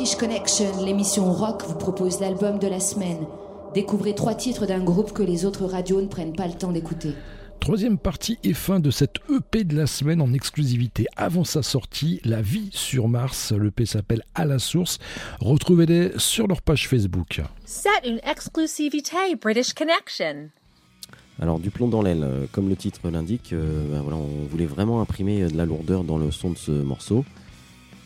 British Connection, l'émission rock, vous propose l'album de la semaine. Découvrez trois titres d'un groupe que les autres radios ne prennent pas le temps d'écouter. Troisième partie et fin de cette EP de la semaine en exclusivité avant sa sortie, La vie sur Mars. L'EP s'appelle À la source. Retrouvez-les sur leur page Facebook. Set une exclusivité British Connection. Alors du plomb dans l'aile, euh, comme le titre l'indique, euh, ben voilà, on voulait vraiment imprimer de la lourdeur dans le son de ce morceau.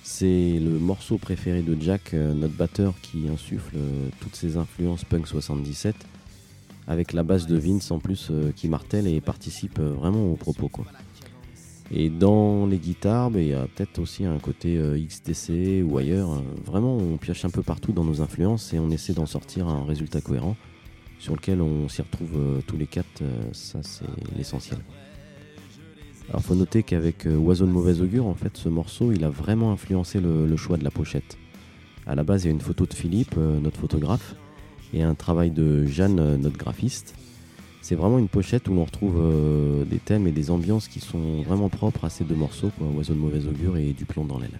C'est le morceau préféré de Jack, euh, notre batteur, qui insuffle euh, toutes ses influences punk 77, avec la basse de Vince en plus euh, qui martèle et participe vraiment au propos. Quoi. Et dans les guitares, ben, il y a peut-être aussi un côté XTC ou ailleurs. Vraiment, on pioche un peu partout dans nos influences et on essaie d'en sortir un résultat cohérent sur lequel on s'y retrouve tous les quatre. ça, c'est l'essentiel. Alors, faut noter qu'avec euh, Oiseau de mauvais augure, en fait, ce morceau, il a vraiment influencé le, choix de la pochette. À la base, il y a une photo de Philippe, euh, notre photographe, et un travail de Jeanne, euh, notre graphiste. C'est vraiment une pochette où l'on retrouve des thèmes et des ambiances qui sont vraiment propres à ces deux morceaux, quoi, Oiseau de mauvais augure et Du plomb dans l'aile.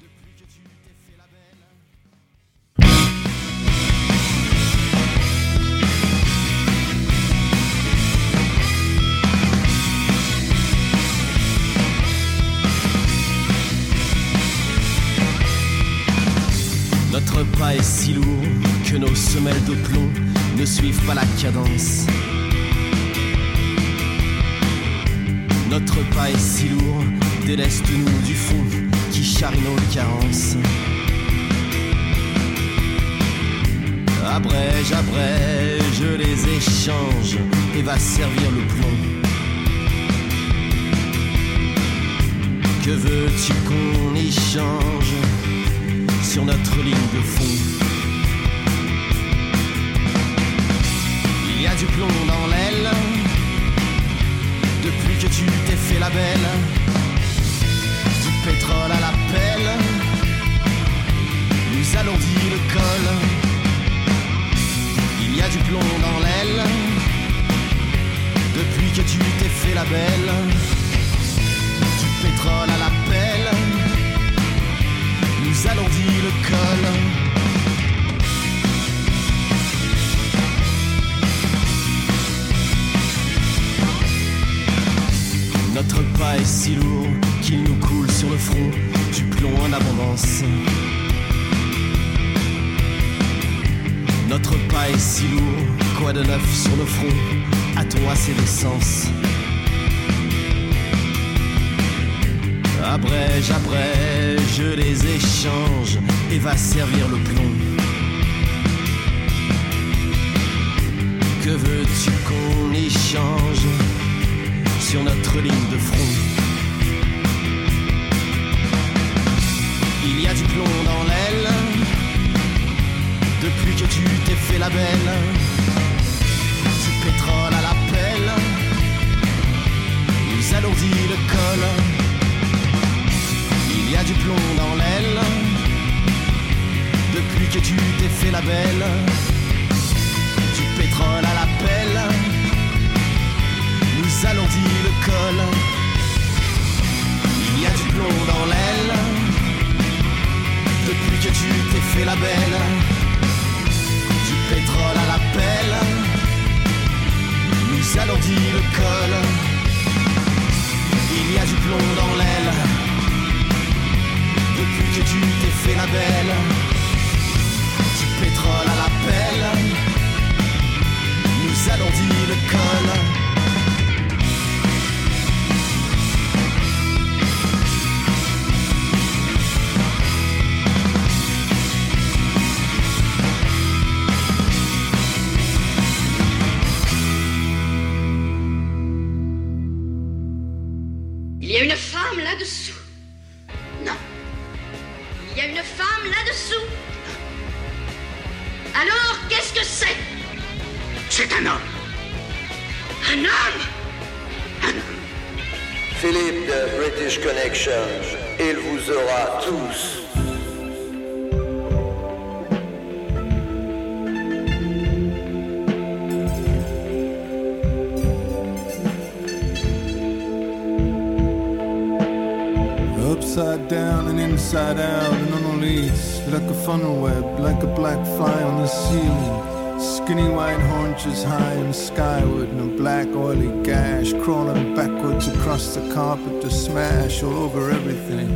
Pas est si lourd que nos semelles de plomb ne suivent pas la cadence. Notre pas est si lourd, déleste-nous du fond qui charrie nos carences. Abrège, abrège les échanges et va servir le plomb. Que veux-tu qu'on échange sur notre ligne de fond Il y a du plomb dans l'aile depuis que tu t'es fait la belle. Du pétrole à la pelle nous alourdit le col. Il y a du plomb dans l'aile depuis que tu t'es fait la belle. Du pétrole à la nous alourdit le col. Notre pas est si lourd qu'il nous coule sur le front du plomb en abondance. Notre pas est si lourd, quoi de neuf sur le front? A-t-on assez d'essence Abrège, abrège les échanges et va servir le plomb. Que veux-tu qu'on échange sur notre ligne de front? Il y a du plomb dans l'aile depuis que tu t'es fait la belle. Du pétrole à la pelle nous alourdit le col. Du plomb dans l'aile depuis que tu t'es fait la belle. Du pétrole à la pelle nous alourdit le col. Il y a du plomb dans l'aile depuis que tu t'es fait la belle. Du pétrole à la pelle nous alourdit le col. Il y a du plomb dans l'aile que tu t'es fait la belle. Du pétrole à la pelle nous alourdit le col. inside out and on a leash Like a funnel web, like a black fly on the ceiling. Skinny white haunches high and skyward And a black oily gash Crawling backwards across the carpet to smash all over everything.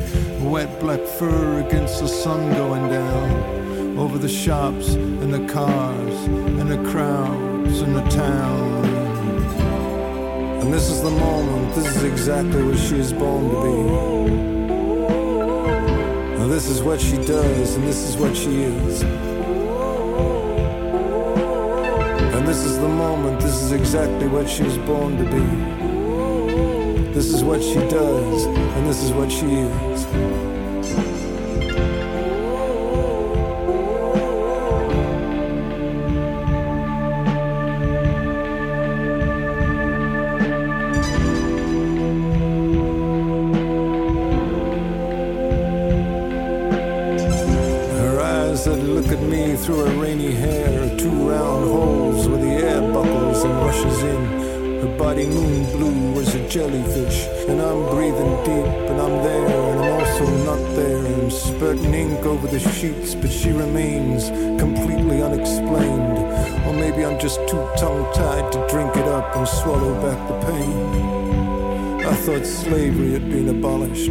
Wet black fur against the sun going down Over the shops and the cars And the crowds and the town. And this is the moment, this is exactly what she is born to be. And this is what she does, and this is what she is. And this is the moment, this is exactly what she was born to be. This is what she does, and this is what she is. Over the sheets, but she remains completely unexplained. Or maybe I'm just too tongue tied to drink it up and swallow back the pain. I thought slavery had been abolished.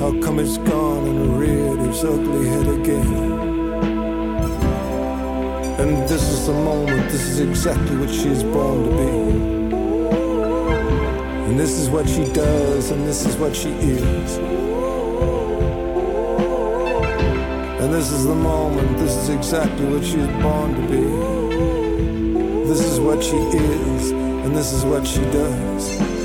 How come it's gone and reared its ugly head again? And this is the moment, this is exactly what she is born to be. And this is what she does, and this is what she is. And this is the moment, this is exactly what she is born to be. This is what she is, and this is what she does.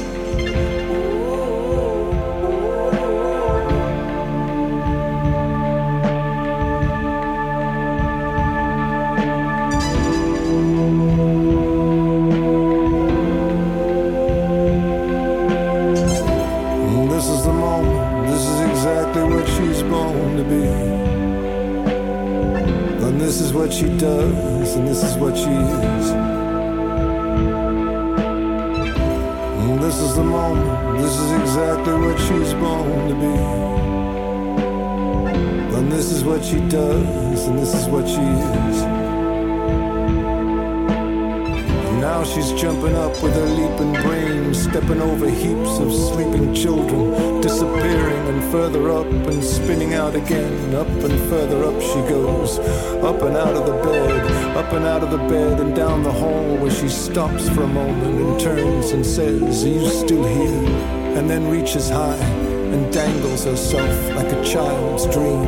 Again. Up and further up she goes, up and out of the bed, up and out of the bed and down the hall where she stops for a moment and turns and says, Are you still here? And then reaches high and dangles herself like a child's dream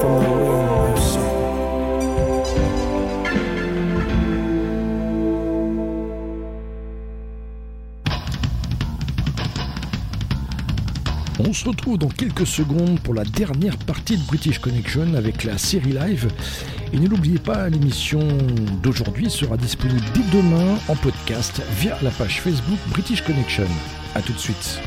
from the ring se retrouve dans quelques secondes pour la dernière partie de British Connection avec la série live. Et ne l'oubliez pas, l'émission d'aujourd'hui sera disponible dès demain en podcast via la page Facebook British Connection. A tout de suite.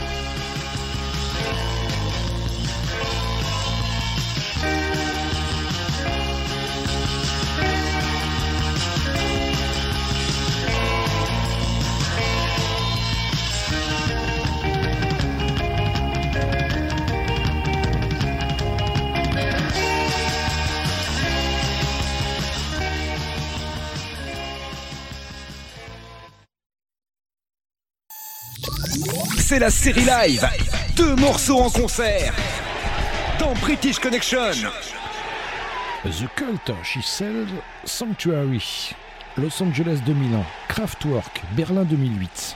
C'est la série live. Deux morceaux en concert. Dans British Connection. The Cult, She Sells, Sanctuary, Los Angeles 2001, Kraftwerk, Berlin 2008.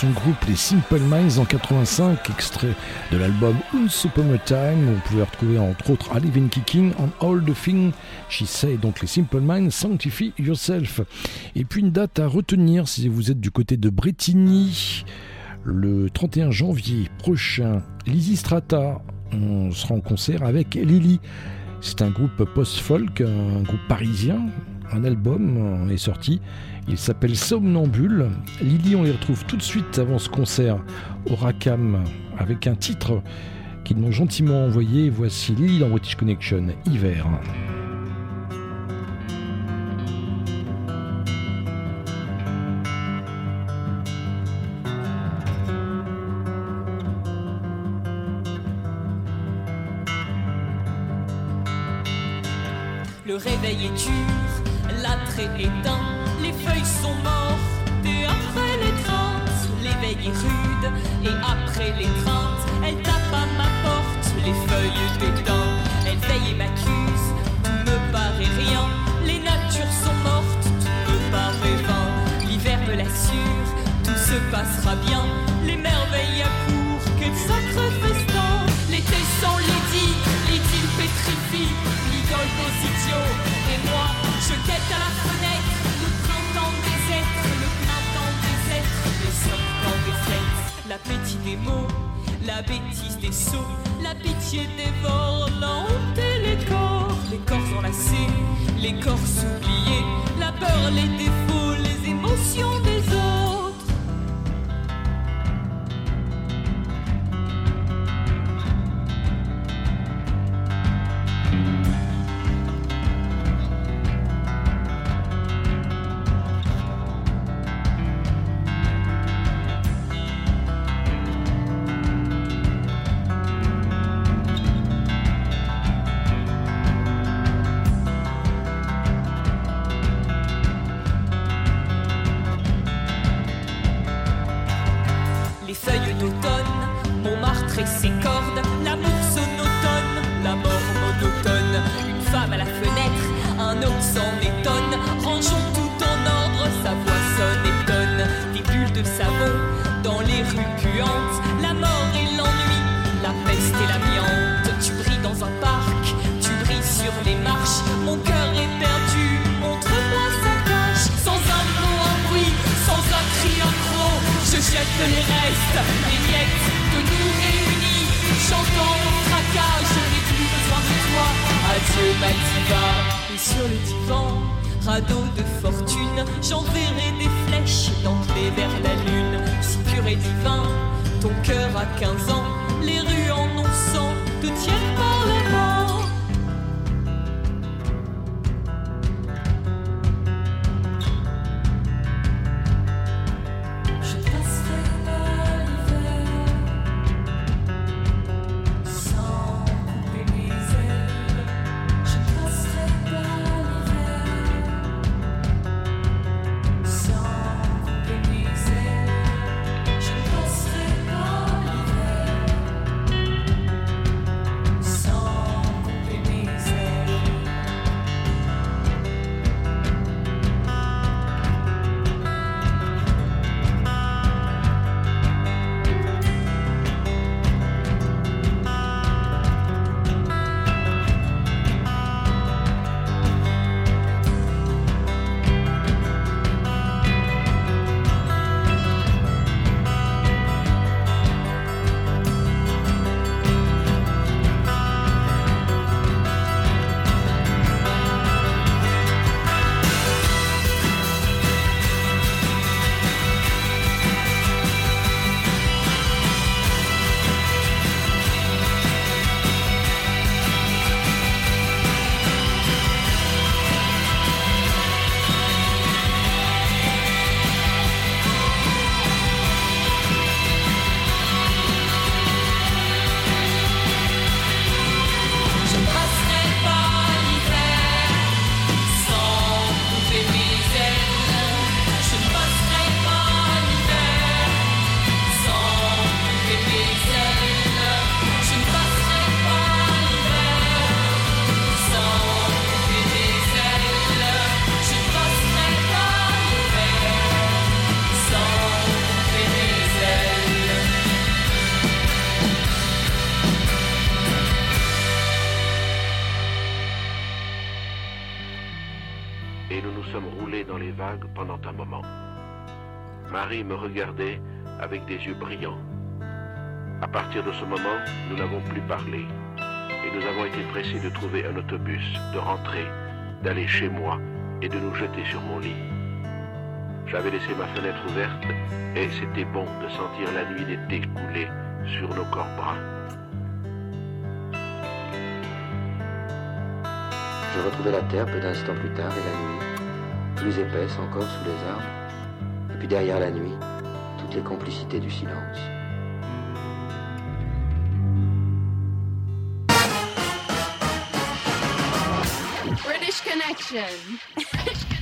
Son groupe les Simple Minds en 85, extrait de l'album Once Upon a Time, on pouvait retrouver entre autres Alive and Kicking on All the Things She Say, donc les Simple Minds, Sanctify Yourself. Et puis une date à retenir si vous êtes du côté de Bretigny, le 31 janvier prochain, Lizzy Strata, on sera en concert avec Lily. C'est un groupe post-folk, un groupe parisien. Un album est sorti. Il s'appelle Somnambule. Lily, on les retrouve tout de suite avant ce concert au Racam avec un titre qu'ils m'ont gentiment envoyé. Voici Lily dans British Connection, Hiver. Le réveil est dur, l'attrait les elle tape à ma porte, les feuilles d'éteint, elle veille et m'accuse, tout me paraît rien, les natures sont mortes, tout me paraît vain, l'hiver me l'assure, tout se passera bien, les merveilles à court, quel sacré festin, l'été sans lady, l'idylle pétrifie, l'idole aux idiots, et moi, je guette à la fenêtre, le printemps des êtres, le printemps des êtres, le sortant des fêtes, des mots, la bêtise des sots, la pitié dévore, la honte et les corps, les corps enlacés, les corps oubliés, la peur, les défauts, les émotions des autres. Me regardait avec des yeux brillants. À partir de ce moment, nous n'avons plus parlé et nous avons été pressés de trouver un autobus, de rentrer, d'aller chez moi et de nous jeter sur mon lit. J'avais laissé ma fenêtre ouverte et c'était bon de sentir la nuit d'été couler sur nos corps bruns. Je retrouvai la terre peu d'instants plus tard et la nuit, plus épaisse encore sous les arbres, puis derrière la nuit, toutes les complicités du silence. British Connection.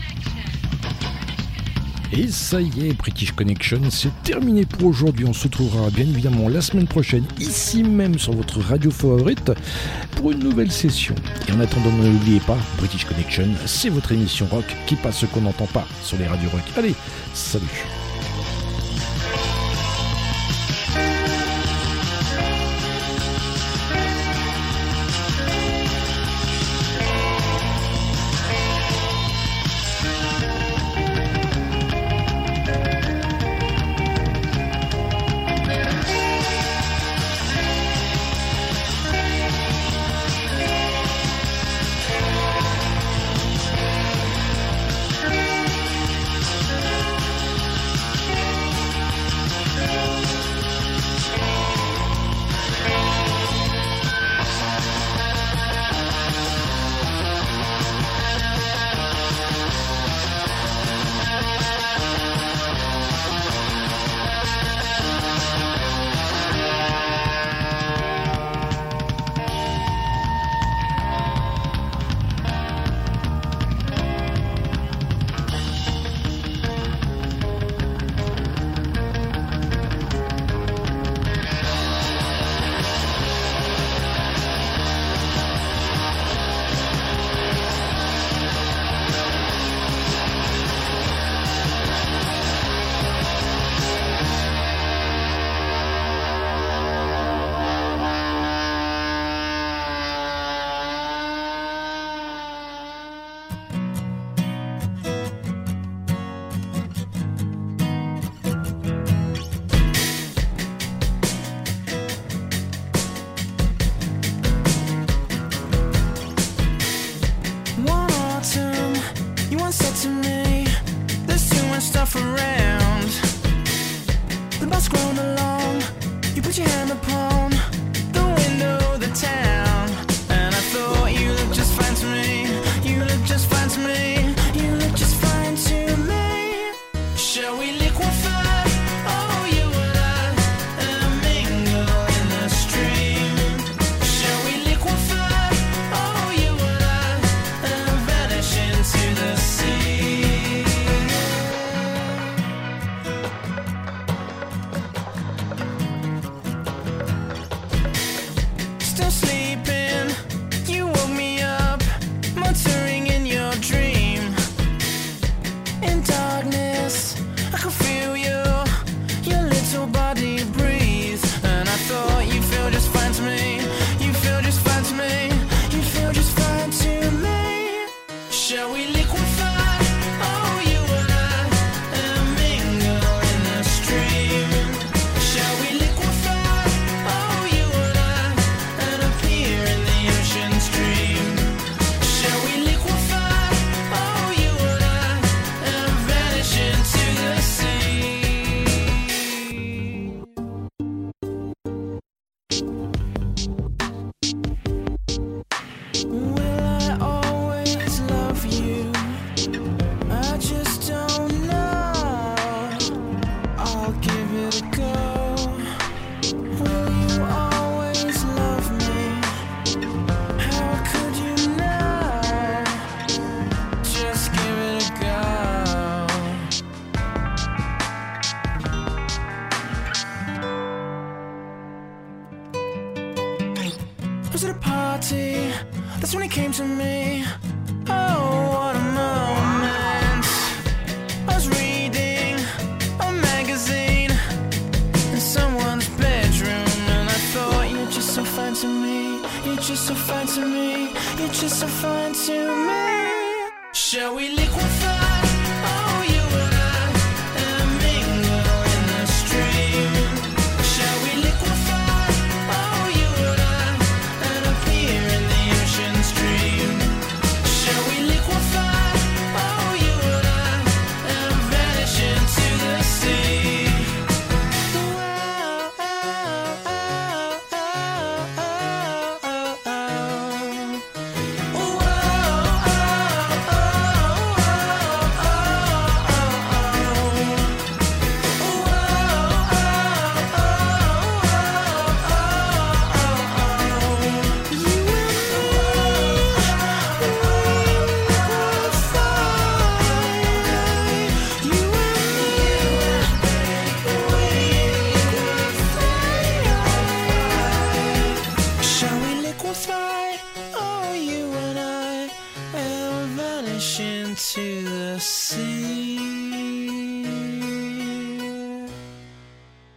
Et ça y est, British Connection, c'est terminé pour aujourd'hui. On se retrouvera bien évidemment la semaine prochaine, ici même sur votre radio favorite, pour une nouvelle session. Et en attendant, n'oubliez pas, British Connection, c'est votre émission rock qui passe ce qu'on n'entend pas sur les radios rock. Allez, salut